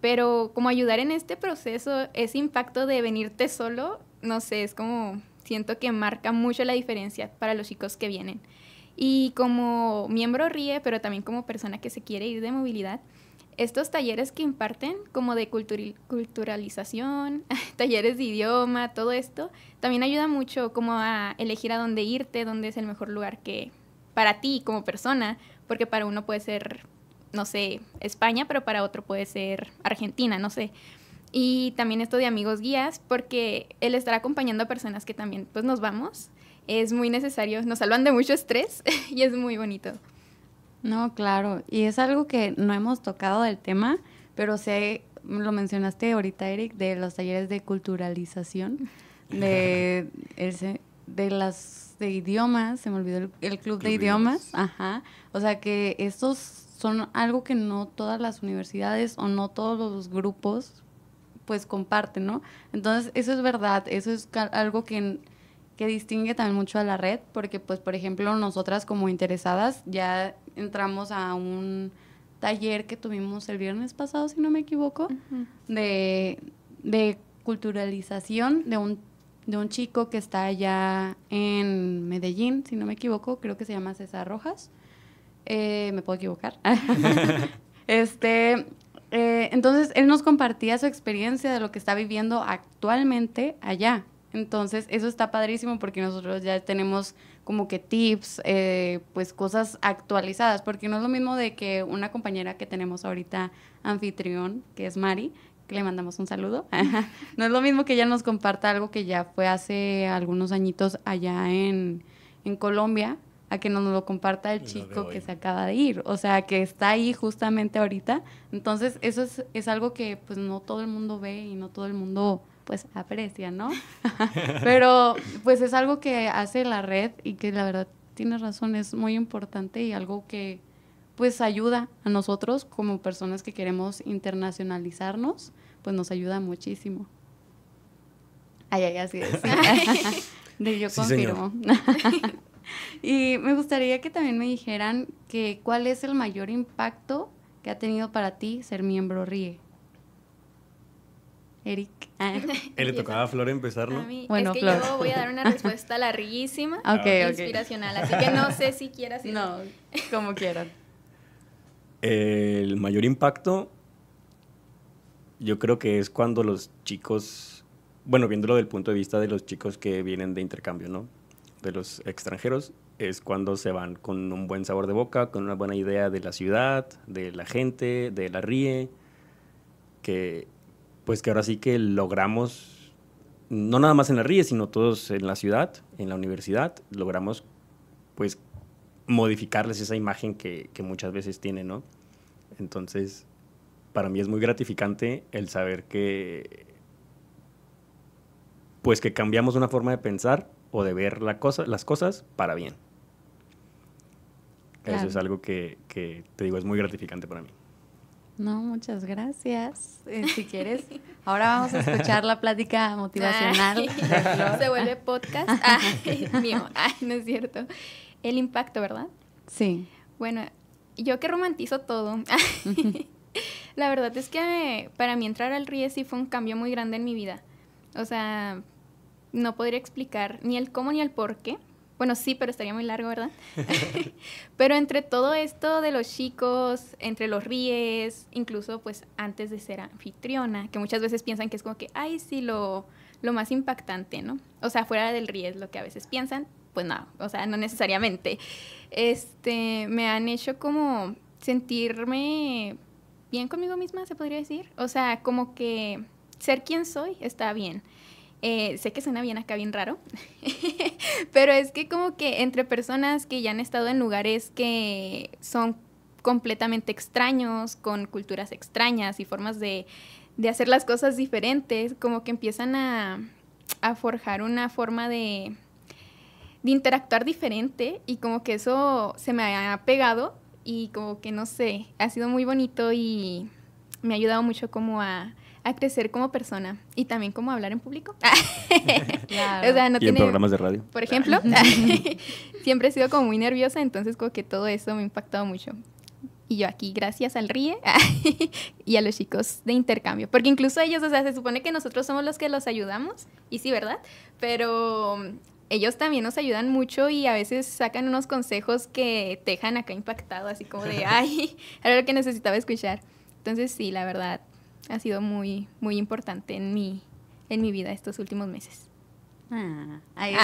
pero como ayudar en este proceso, ese impacto de venirte solo, no sé, es como siento que marca mucho la diferencia para los chicos que vienen. Y como miembro RIE, pero también como persona que se quiere ir de movilidad, estos talleres que imparten como de culturalización, *laughs* talleres de idioma, todo esto, también ayuda mucho como a elegir a dónde irte, dónde es el mejor lugar que para ti como persona, porque para uno puede ser, no sé, España, pero para otro puede ser Argentina, no sé. Y también esto de amigos guías, porque el estar acompañando a personas que también pues nos vamos es muy necesario, nos salvan de mucho estrés *laughs* y es muy bonito. No, claro. Y es algo que no hemos tocado del tema, pero sé, lo mencionaste ahorita, Eric, de los talleres de culturalización, de, *laughs* ese- de las de idiomas, se me olvidó el, el club de Club de idiomas, ajá. O sea que estos son algo que no todas las universidades o no todos los grupos pues comparten, ¿no? Entonces, eso es verdad, eso es algo que, que distingue también mucho a la red, porque pues, por ejemplo, nosotras como interesadas ya entramos a un taller que tuvimos el viernes pasado, si no me equivoco, de, de culturalización de un, de un chico que está allá en Medellín, si no me equivoco, creo que se llama César Rojas. Eh, me puedo equivocar. *laughs* *laughs* este, eh, entonces, él nos compartía su experiencia de lo que está viviendo actualmente allá. Entonces, eso está padrísimo porque nosotros ya tenemos como que tips, eh, pues cosas actualizadas, porque no es lo mismo de que una compañera que tenemos ahorita anfitrión, que es Mari, que le mandamos un saludo, *laughs* no es lo mismo que ella nos comparta algo que ya fue hace algunos añitos allá en, en Colombia, a que nos lo comparta el chico que se acaba de ir, o sea, que está ahí justamente ahorita. Entonces, eso es, es algo que pues no todo el mundo ve y no todo el mundo pues aprecia, ¿no? *laughs* Pero pues es algo que hace la red y que la verdad tienes razón, es muy importante y algo que pues ayuda a nosotros como personas que queremos internacionalizarnos, pues nos ayuda muchísimo. Ay, ay, así es. *laughs* de yo confirmo. *laughs* y me gustaría que también me dijeran que cuál es el mayor impacto que ha tenido para ti ser miembro RIE. Eric. Ah. Él *laughs* le tocaba a Flor empezar, ¿no? bueno, es que yo voy a dar una *laughs* respuesta larguísima, okay, inspiracional, así que no sé si quieras. No, como quieran. El mayor impacto, yo creo que es cuando los chicos, bueno, viéndolo del punto de vista de los chicos que vienen de intercambio, ¿no? De los extranjeros, es cuando se van con un buen sabor de boca, con una buena idea de la ciudad, de la gente, de la RIE, que pues que ahora sí que logramos, no nada más en la RIE, sino todos en la ciudad, en la universidad, logramos pues modificarles esa imagen que, muchas veces tienen, ¿no? Entonces, para mí es muy gratificante el saber que pues que cambiamos una forma de pensar o de ver la cosa, las cosas para bien. Eso es algo que, que, te digo, es muy gratificante para mí. No, muchas gracias. Eh, si quieres, ahora vamos a escuchar la plática motivacional. Se vuelve podcast. *laughs* Ay, mío. Ay, no es cierto. El impacto, ¿verdad? Sí. Bueno, yo que romantizo todo. *laughs* la verdad es que para mí entrar al RIE sí fue un cambio muy grande en mi vida. O sea, no podría explicar ni el cómo ni el por qué, bueno, sí, pero estaría muy largo, ¿verdad? *laughs* pero entre todo esto de los chicos, entre los ríes, incluso pues antes de ser anfitriona, que muchas veces piensan que es como que, ay, sí, lo, lo más impactante, ¿no? O sea, fuera del ríes, lo que a veces piensan, pues no, o sea, no necesariamente. Este, me han hecho como sentirme bien conmigo misma, se podría decir. O sea, como que ser quien soy está bien. Eh, sé que suena bien acá, bien raro, *laughs* pero es que como que entre personas que ya han estado en lugares que son completamente extraños, con culturas extrañas y formas de, hacer las cosas diferentes, como que empiezan a, forjar una forma de, de interactuar diferente y como que eso se me ha pegado y como que no sé, ha sido muy bonito y me ha ayudado mucho como a a crecer como persona y también como hablar en público. *laughs* claro. o sea, no y en programas de radio. Por ejemplo, *laughs* siempre he sido como muy nerviosa, entonces como que todo eso me ha impactado mucho. Y yo aquí, gracias al RIE *laughs* y a los chicos de intercambio. Porque incluso ellos, o sea, se supone que nosotros somos los que los ayudamos, y sí, ¿verdad? Pero ellos también nos ayudan mucho y a veces sacan unos consejos que te dejan acá impactado, así como de, ay, era lo que necesitaba escuchar. Entonces sí, la verdad, ha sido muy, muy importante en mi, en mi vida estos últimos meses. Ah, ahí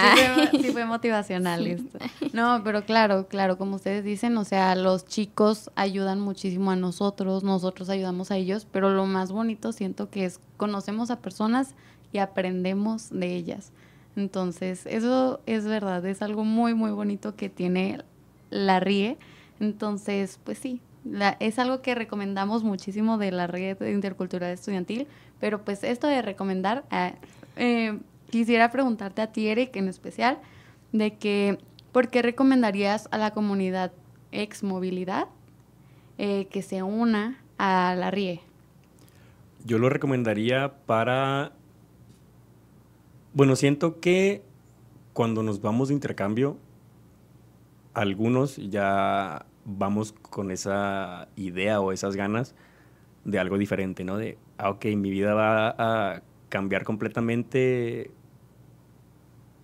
sí fue, motivacional *laughs* esto. No, pero claro, claro, como ustedes dicen, o sea, los chicos ayudan muchísimo a nosotros, nosotros ayudamos a ellos, pero lo más bonito siento que es conocemos a personas y aprendemos de ellas. Entonces, eso es verdad, es algo muy, muy bonito que tiene la RIE. Entonces, pues sí, es algo que recomendamos muchísimo de la red intercultural estudiantil, pero pues esto de recomendar, eh, eh, quisiera preguntarte a ti, Eric, en especial, de que, ¿por qué recomendarías a la comunidad ex movilidad eh, que se una a la RIE? Yo lo recomendaría para, bueno, siento que cuando nos vamos de intercambio, algunos ya vamos con esa idea o esas ganas de algo diferente, ¿no? De, ah, ok, mi vida va a cambiar completamente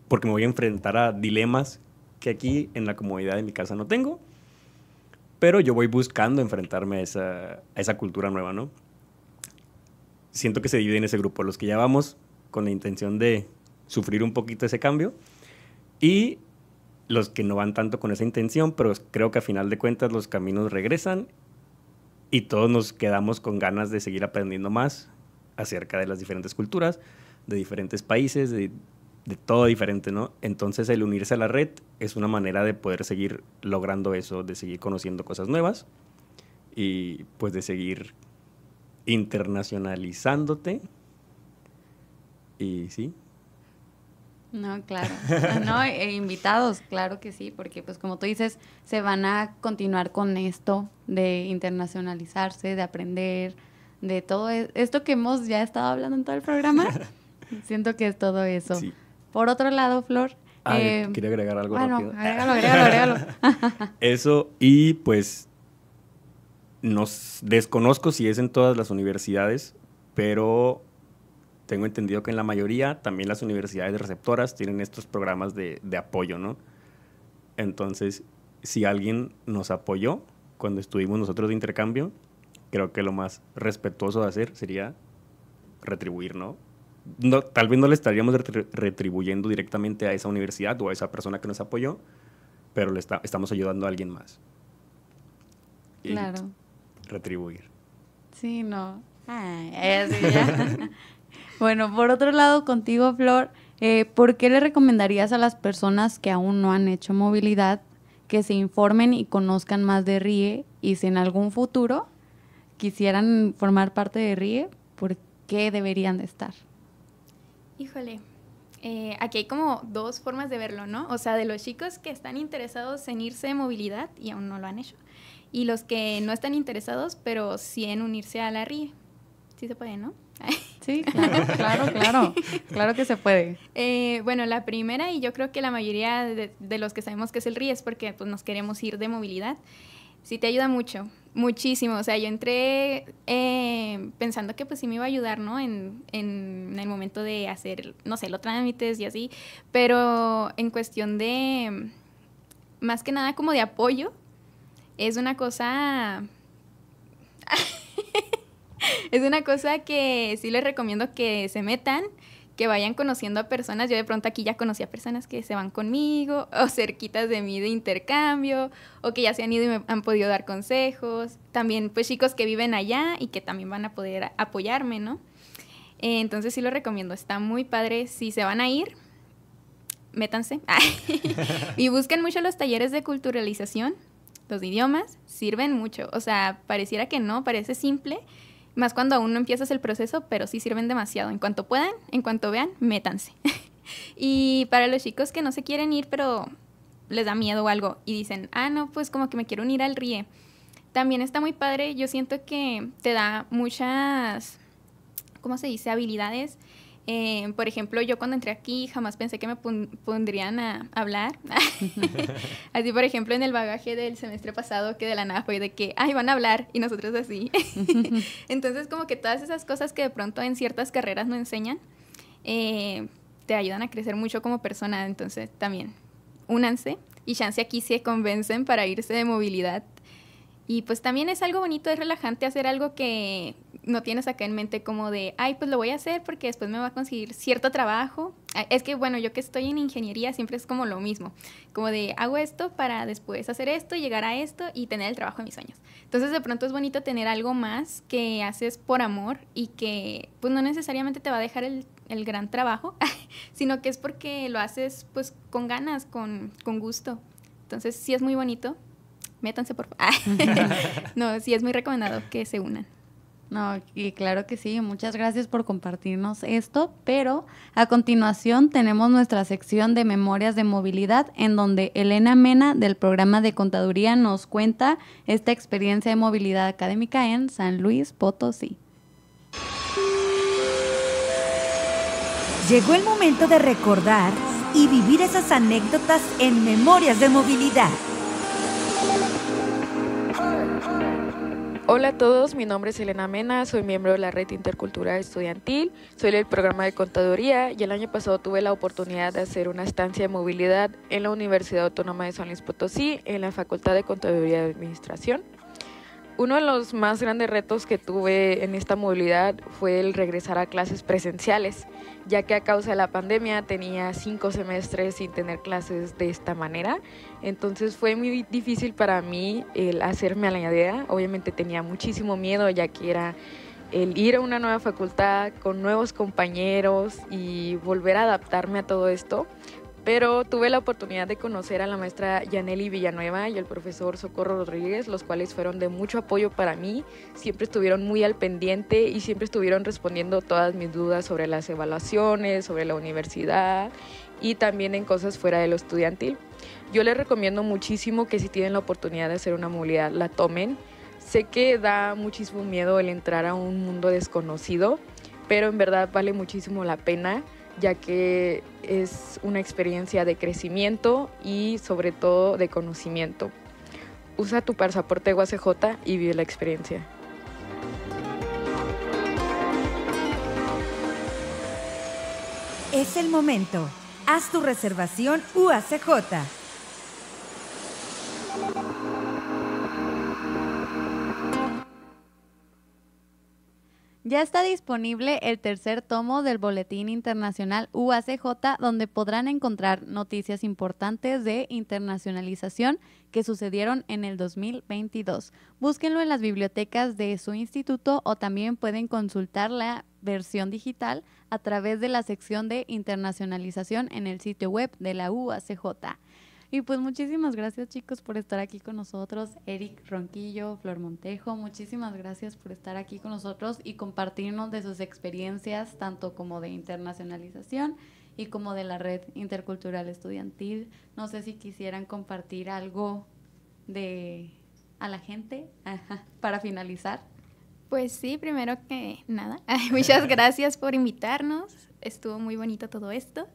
porque me voy a enfrentar a dilemas que aquí en la comodidad de mi casa no tengo, pero yo voy buscando enfrentarme a esa, a esa cultura nueva, ¿no? Siento que se divide en ese grupo, los que ya vamos con la intención de sufrir un poquito ese cambio y los que no van tanto con esa intención, pero creo que a final de cuentas los caminos regresan y todos nos quedamos con ganas de seguir aprendiendo más acerca de las diferentes culturas, de diferentes países, de, todo diferente, ¿no? Entonces el unirse a la red es una manera de poder seguir logrando eso, de seguir conociendo cosas nuevas y pues de seguir internacionalizándote. Y sí, no, claro. *laughs* No, e invitados, claro que sí, porque pues como tú dices, se van a continuar con esto de internacionalizarse, de aprender, de todo e-, esto que hemos ya estado hablando en todo el programa. *laughs* Siento que es todo eso. Por otro lado, Flor. Ah, eh, quería agregar algo bueno, rápido. Agrégalo, agrégalo, agrégalo. *laughs* eso, y pues nos desconozco si es en todas las universidades, pero tengo entendido que en la mayoría también las universidades receptoras tienen estos programas de, de apoyo, ¿no? Entonces, si alguien nos apoyó cuando estuvimos nosotros de intercambio, creo que lo más respetuoso de hacer sería retribuir, ¿no? no tal vez no le estaríamos retribuyendo directamente a esa universidad o a esa persona que nos apoyó, pero le está, estamos ayudando a alguien más. claro. Retribuir. Sí, no. Ay, ya. *laughs* Bueno, por otro lado, contigo, Flor, eh, ¿por qué le recomendarías a las personas que aún no han hecho movilidad que se informen y conozcan más de RIE y si en algún futuro quisieran formar parte de RIE, ¿por qué deberían de estar? Híjole, eh, aquí hay como dos formas de verlo, ¿no? O sea, de los chicos que están interesados en irse de movilidad y aún no lo han hecho, y los que no están interesados, pero sí en unirse a la RIE. Sí se puede, ¿no? *laughs* Sí, claro, claro, claro, claro que se puede. Eh, bueno, la primera, y yo creo que la mayoría de, los que sabemos que es el RI es porque pues, nos queremos ir de movilidad. Sí te ayuda mucho, muchísimo. O sea, yo entré eh, pensando que pues sí me iba a ayudar, ¿no? En, en, el momento de hacer, no sé, los trámites y así. Pero en cuestión de, más que nada como de apoyo, es una cosa... *laughs* es una cosa que sí les recomiendo que se metan, que vayan conociendo a personas. Yo de pronto aquí ya conocí a personas que se van conmigo o cerquitas de mí de intercambio o que ya se han ido y me han podido dar consejos. También pues chicos que viven allá y que también van a poder apoyarme, ¿no? Eh, entonces sí lo recomiendo. Está muy padre. Si se van a ir, métanse. *laughs* *laughs* y busquen mucho los talleres de culturalización. Los idiomas sirven mucho. O sea, pareciera que no, parece simple, más cuando aún no empiezas el proceso, pero sí sirven demasiado. En cuanto puedan, en cuanto vean, métanse. *laughs* y para los chicos que no se quieren ir, pero les da miedo o algo, y dicen, ah, no, pues como que me quiero unir al RIE. También está muy padre, yo siento que te da muchas, ¿cómo se dice?, habilidades eh, por ejemplo, yo cuando entré aquí jamás pensé que me pondrían a hablar. *laughs* así, por ejemplo, en el bagaje del semestre pasado, que de la nada fue de que, ay, van a hablar, y nosotros así. *laughs* Entonces, como que todas esas cosas que de pronto en ciertas carreras no enseñan, eh, te ayudan a crecer mucho como persona. Entonces, también, únanse y chance aquí se convencen para irse de movilidad. Y pues también es algo bonito, es relajante hacer algo que no tienes acá en mente como de, ay, pues lo voy a hacer porque después me va a conseguir cierto trabajo. Ah, es que, bueno, yo que estoy en ingeniería siempre es como lo mismo, como de, hago esto para después hacer esto, llegar a esto y tener el trabajo de mis sueños. Entonces, de pronto es bonito tener algo más que haces por amor y que, pues, no necesariamente te va a dejar el, el gran trabajo, *laughs* sino que es porque lo haces, pues, con ganas, con, con gusto. Entonces, sí es muy bonito. Métanse, por favor. *laughs* *laughs* no, sí es muy recomendado que se unan. No, y claro que sí, muchas gracias por compartirnos esto, pero a continuación tenemos nuestra sección de memorias de movilidad en donde Elena Mena del programa de contaduría nos cuenta esta experiencia de movilidad académica en San Luis Potosí. Llegó el momento de recordar y vivir esas anécdotas en Memorias de Movilidad. Hola a todos, mi nombre es Elena Mena, soy miembro de la Red Intercultural Estudiantil, soy del programa de Contaduría y el año pasado tuve la oportunidad de hacer una estancia de movilidad en la Universidad Autónoma de San Luis Potosí, en la Facultad de Contaduría y Administración. Uno de los más grandes retos que tuve en esta movilidad fue el regresar a clases presenciales, ya que a causa de la pandemia tenía cinco semestres sin tener clases de esta manera. Entonces fue muy difícil para mí el hacerme a la idea. Obviamente tenía muchísimo miedo, ya que era el ir a una nueva facultad con nuevos compañeros y volver a adaptarme a todo esto pero tuve la oportunidad de conocer a la maestra Yaneli Villanueva y el profesor Socorro Rodríguez, los cuales fueron de mucho apoyo para mí, siempre estuvieron muy al pendiente y siempre estuvieron respondiendo todas mis dudas sobre las evaluaciones, sobre la universidad y también en cosas fuera de lo estudiantil. Yo les recomiendo muchísimo que si tienen la oportunidad de hacer una movilidad, la tomen. Sé que da muchísimo miedo el entrar a un mundo desconocido, pero en verdad vale muchísimo la pena ya que es una experiencia de crecimiento y sobre todo de conocimiento. Usa tu pasaporte UACJ y vive la experiencia. Es el momento. Haz tu reservación UACJ. Ya está disponible el tercer tomo del Boletín Internacional UACJ, donde podrán encontrar noticias importantes de internacionalización que sucedieron en el 2022. Búsquenlo en las bibliotecas de su instituto o también pueden consultar la versión digital a través de la sección de internacionalización en el sitio web de la UACJ. Y pues muchísimas gracias chicos por estar aquí con nosotros. Eric Ronquillo, Flor Montejo, muchísimas gracias por estar aquí con nosotros y compartirnos de sus experiencias, tanto como de internacionalización y como de la red intercultural estudiantil. No sé si quisieran compartir algo de a la gente *laughs* para finalizar. Pues sí, primero que nada, *laughs* muchas gracias por invitarnos. Estuvo muy bonito todo esto.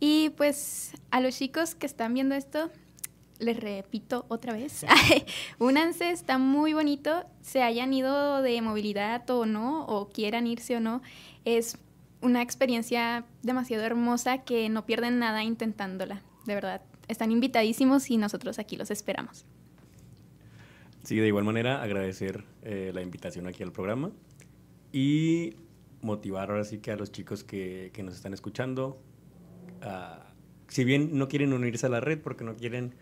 Y pues a los chicos que están viendo esto, les repito otra vez, *laughs* únanse, está muy bonito, se hayan ido de movilidad o no, o quieran irse o no, es una experiencia demasiado hermosa que no pierden nada intentándola, de verdad. Están invitadísimos y nosotros aquí los esperamos. Sí, de igual manera agradecer eh, la invitación aquí al programa y motivar ahora sí que a los chicos que, que nos están escuchando, si bien no quieren unirse a la red porque no quieren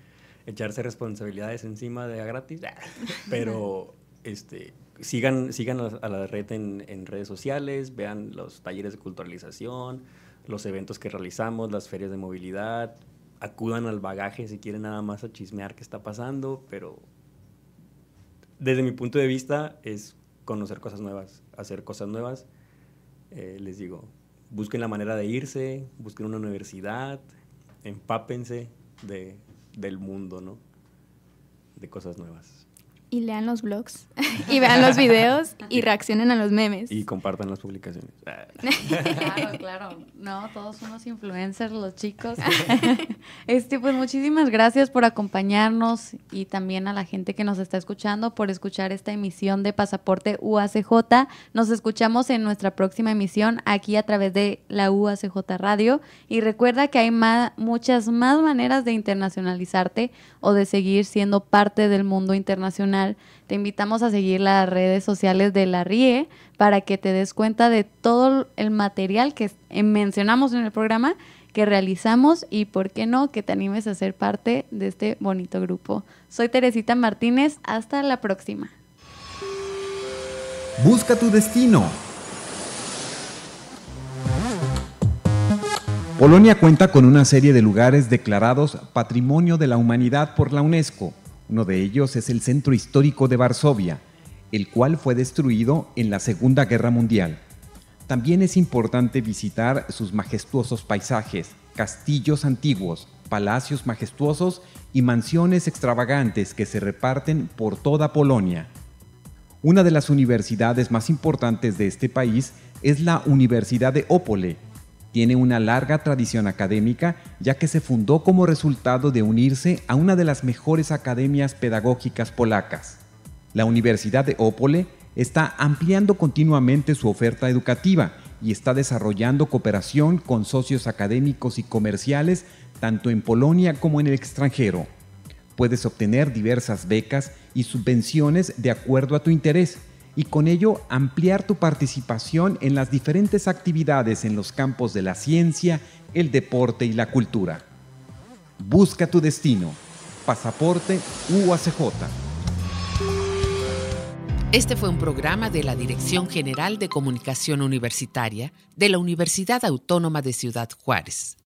echarse responsabilidades encima de a gratis, *laughs* pero este, sigan, sigan a la red en, en, redes sociales, vean los talleres de culturalización, los eventos que realizamos, las ferias de movilidad, acudan al bagaje si quieren nada más a chismear qué está pasando, pero desde mi punto de vista es conocer cosas nuevas, hacer cosas nuevas. Eh, les digo, busquen la manera de irse, busquen una universidad, empápense de, del mundo, ¿no? De cosas nuevas y lean los blogs *laughs* y vean los videos y reaccionen a los memes. Y compartan las publicaciones. *laughs* claro, claro. No, todos somos influencers, los chicos. *laughs* Este, pues muchísimas gracias por acompañarnos y también a la gente que nos está escuchando por escuchar esta emisión de Pasaporte UACJ. Nos escuchamos en nuestra próxima emisión aquí a través de la UACJ Radio. Y recuerda que hay muchas más maneras de internacionalizarte o de seguir siendo parte del mundo internacional te invitamos a seguir las redes sociales de la RIE para que te des cuenta de todo el material que mencionamos en el programa que realizamos y, por qué no, que te animes a ser parte de este bonito grupo. Soy Teresita Martínez, hasta la próxima. Busca tu destino. Polonia cuenta con una serie de lugares declarados Patrimonio de la Humanidad por la UNESCO uno de ellos es el Centro Histórico de Varsovia, el cual fue destruido en la Segunda Guerra Mundial. También es importante visitar sus majestuosos paisajes, castillos antiguos, palacios majestuosos y mansiones extravagantes que se reparten por toda Polonia. Una de las universidades más importantes de este país es la Universidad de Opole, tiene una larga tradición académica ya que se fundó como resultado de unirse a una de las mejores academias pedagógicas polacas. La Universidad de Opole está ampliando continuamente su oferta educativa y está desarrollando cooperación con socios académicos y comerciales tanto en Polonia como en el extranjero. Puedes obtener diversas becas y subvenciones de acuerdo a tu interés y con ello ampliar tu participación en las diferentes actividades en los campos de la ciencia, el deporte y la cultura. Busca tu destino. Pasaporte UACJ. Este fue un programa de la Dirección General de Comunicación Universitaria de la Universidad Autónoma de Ciudad Juárez.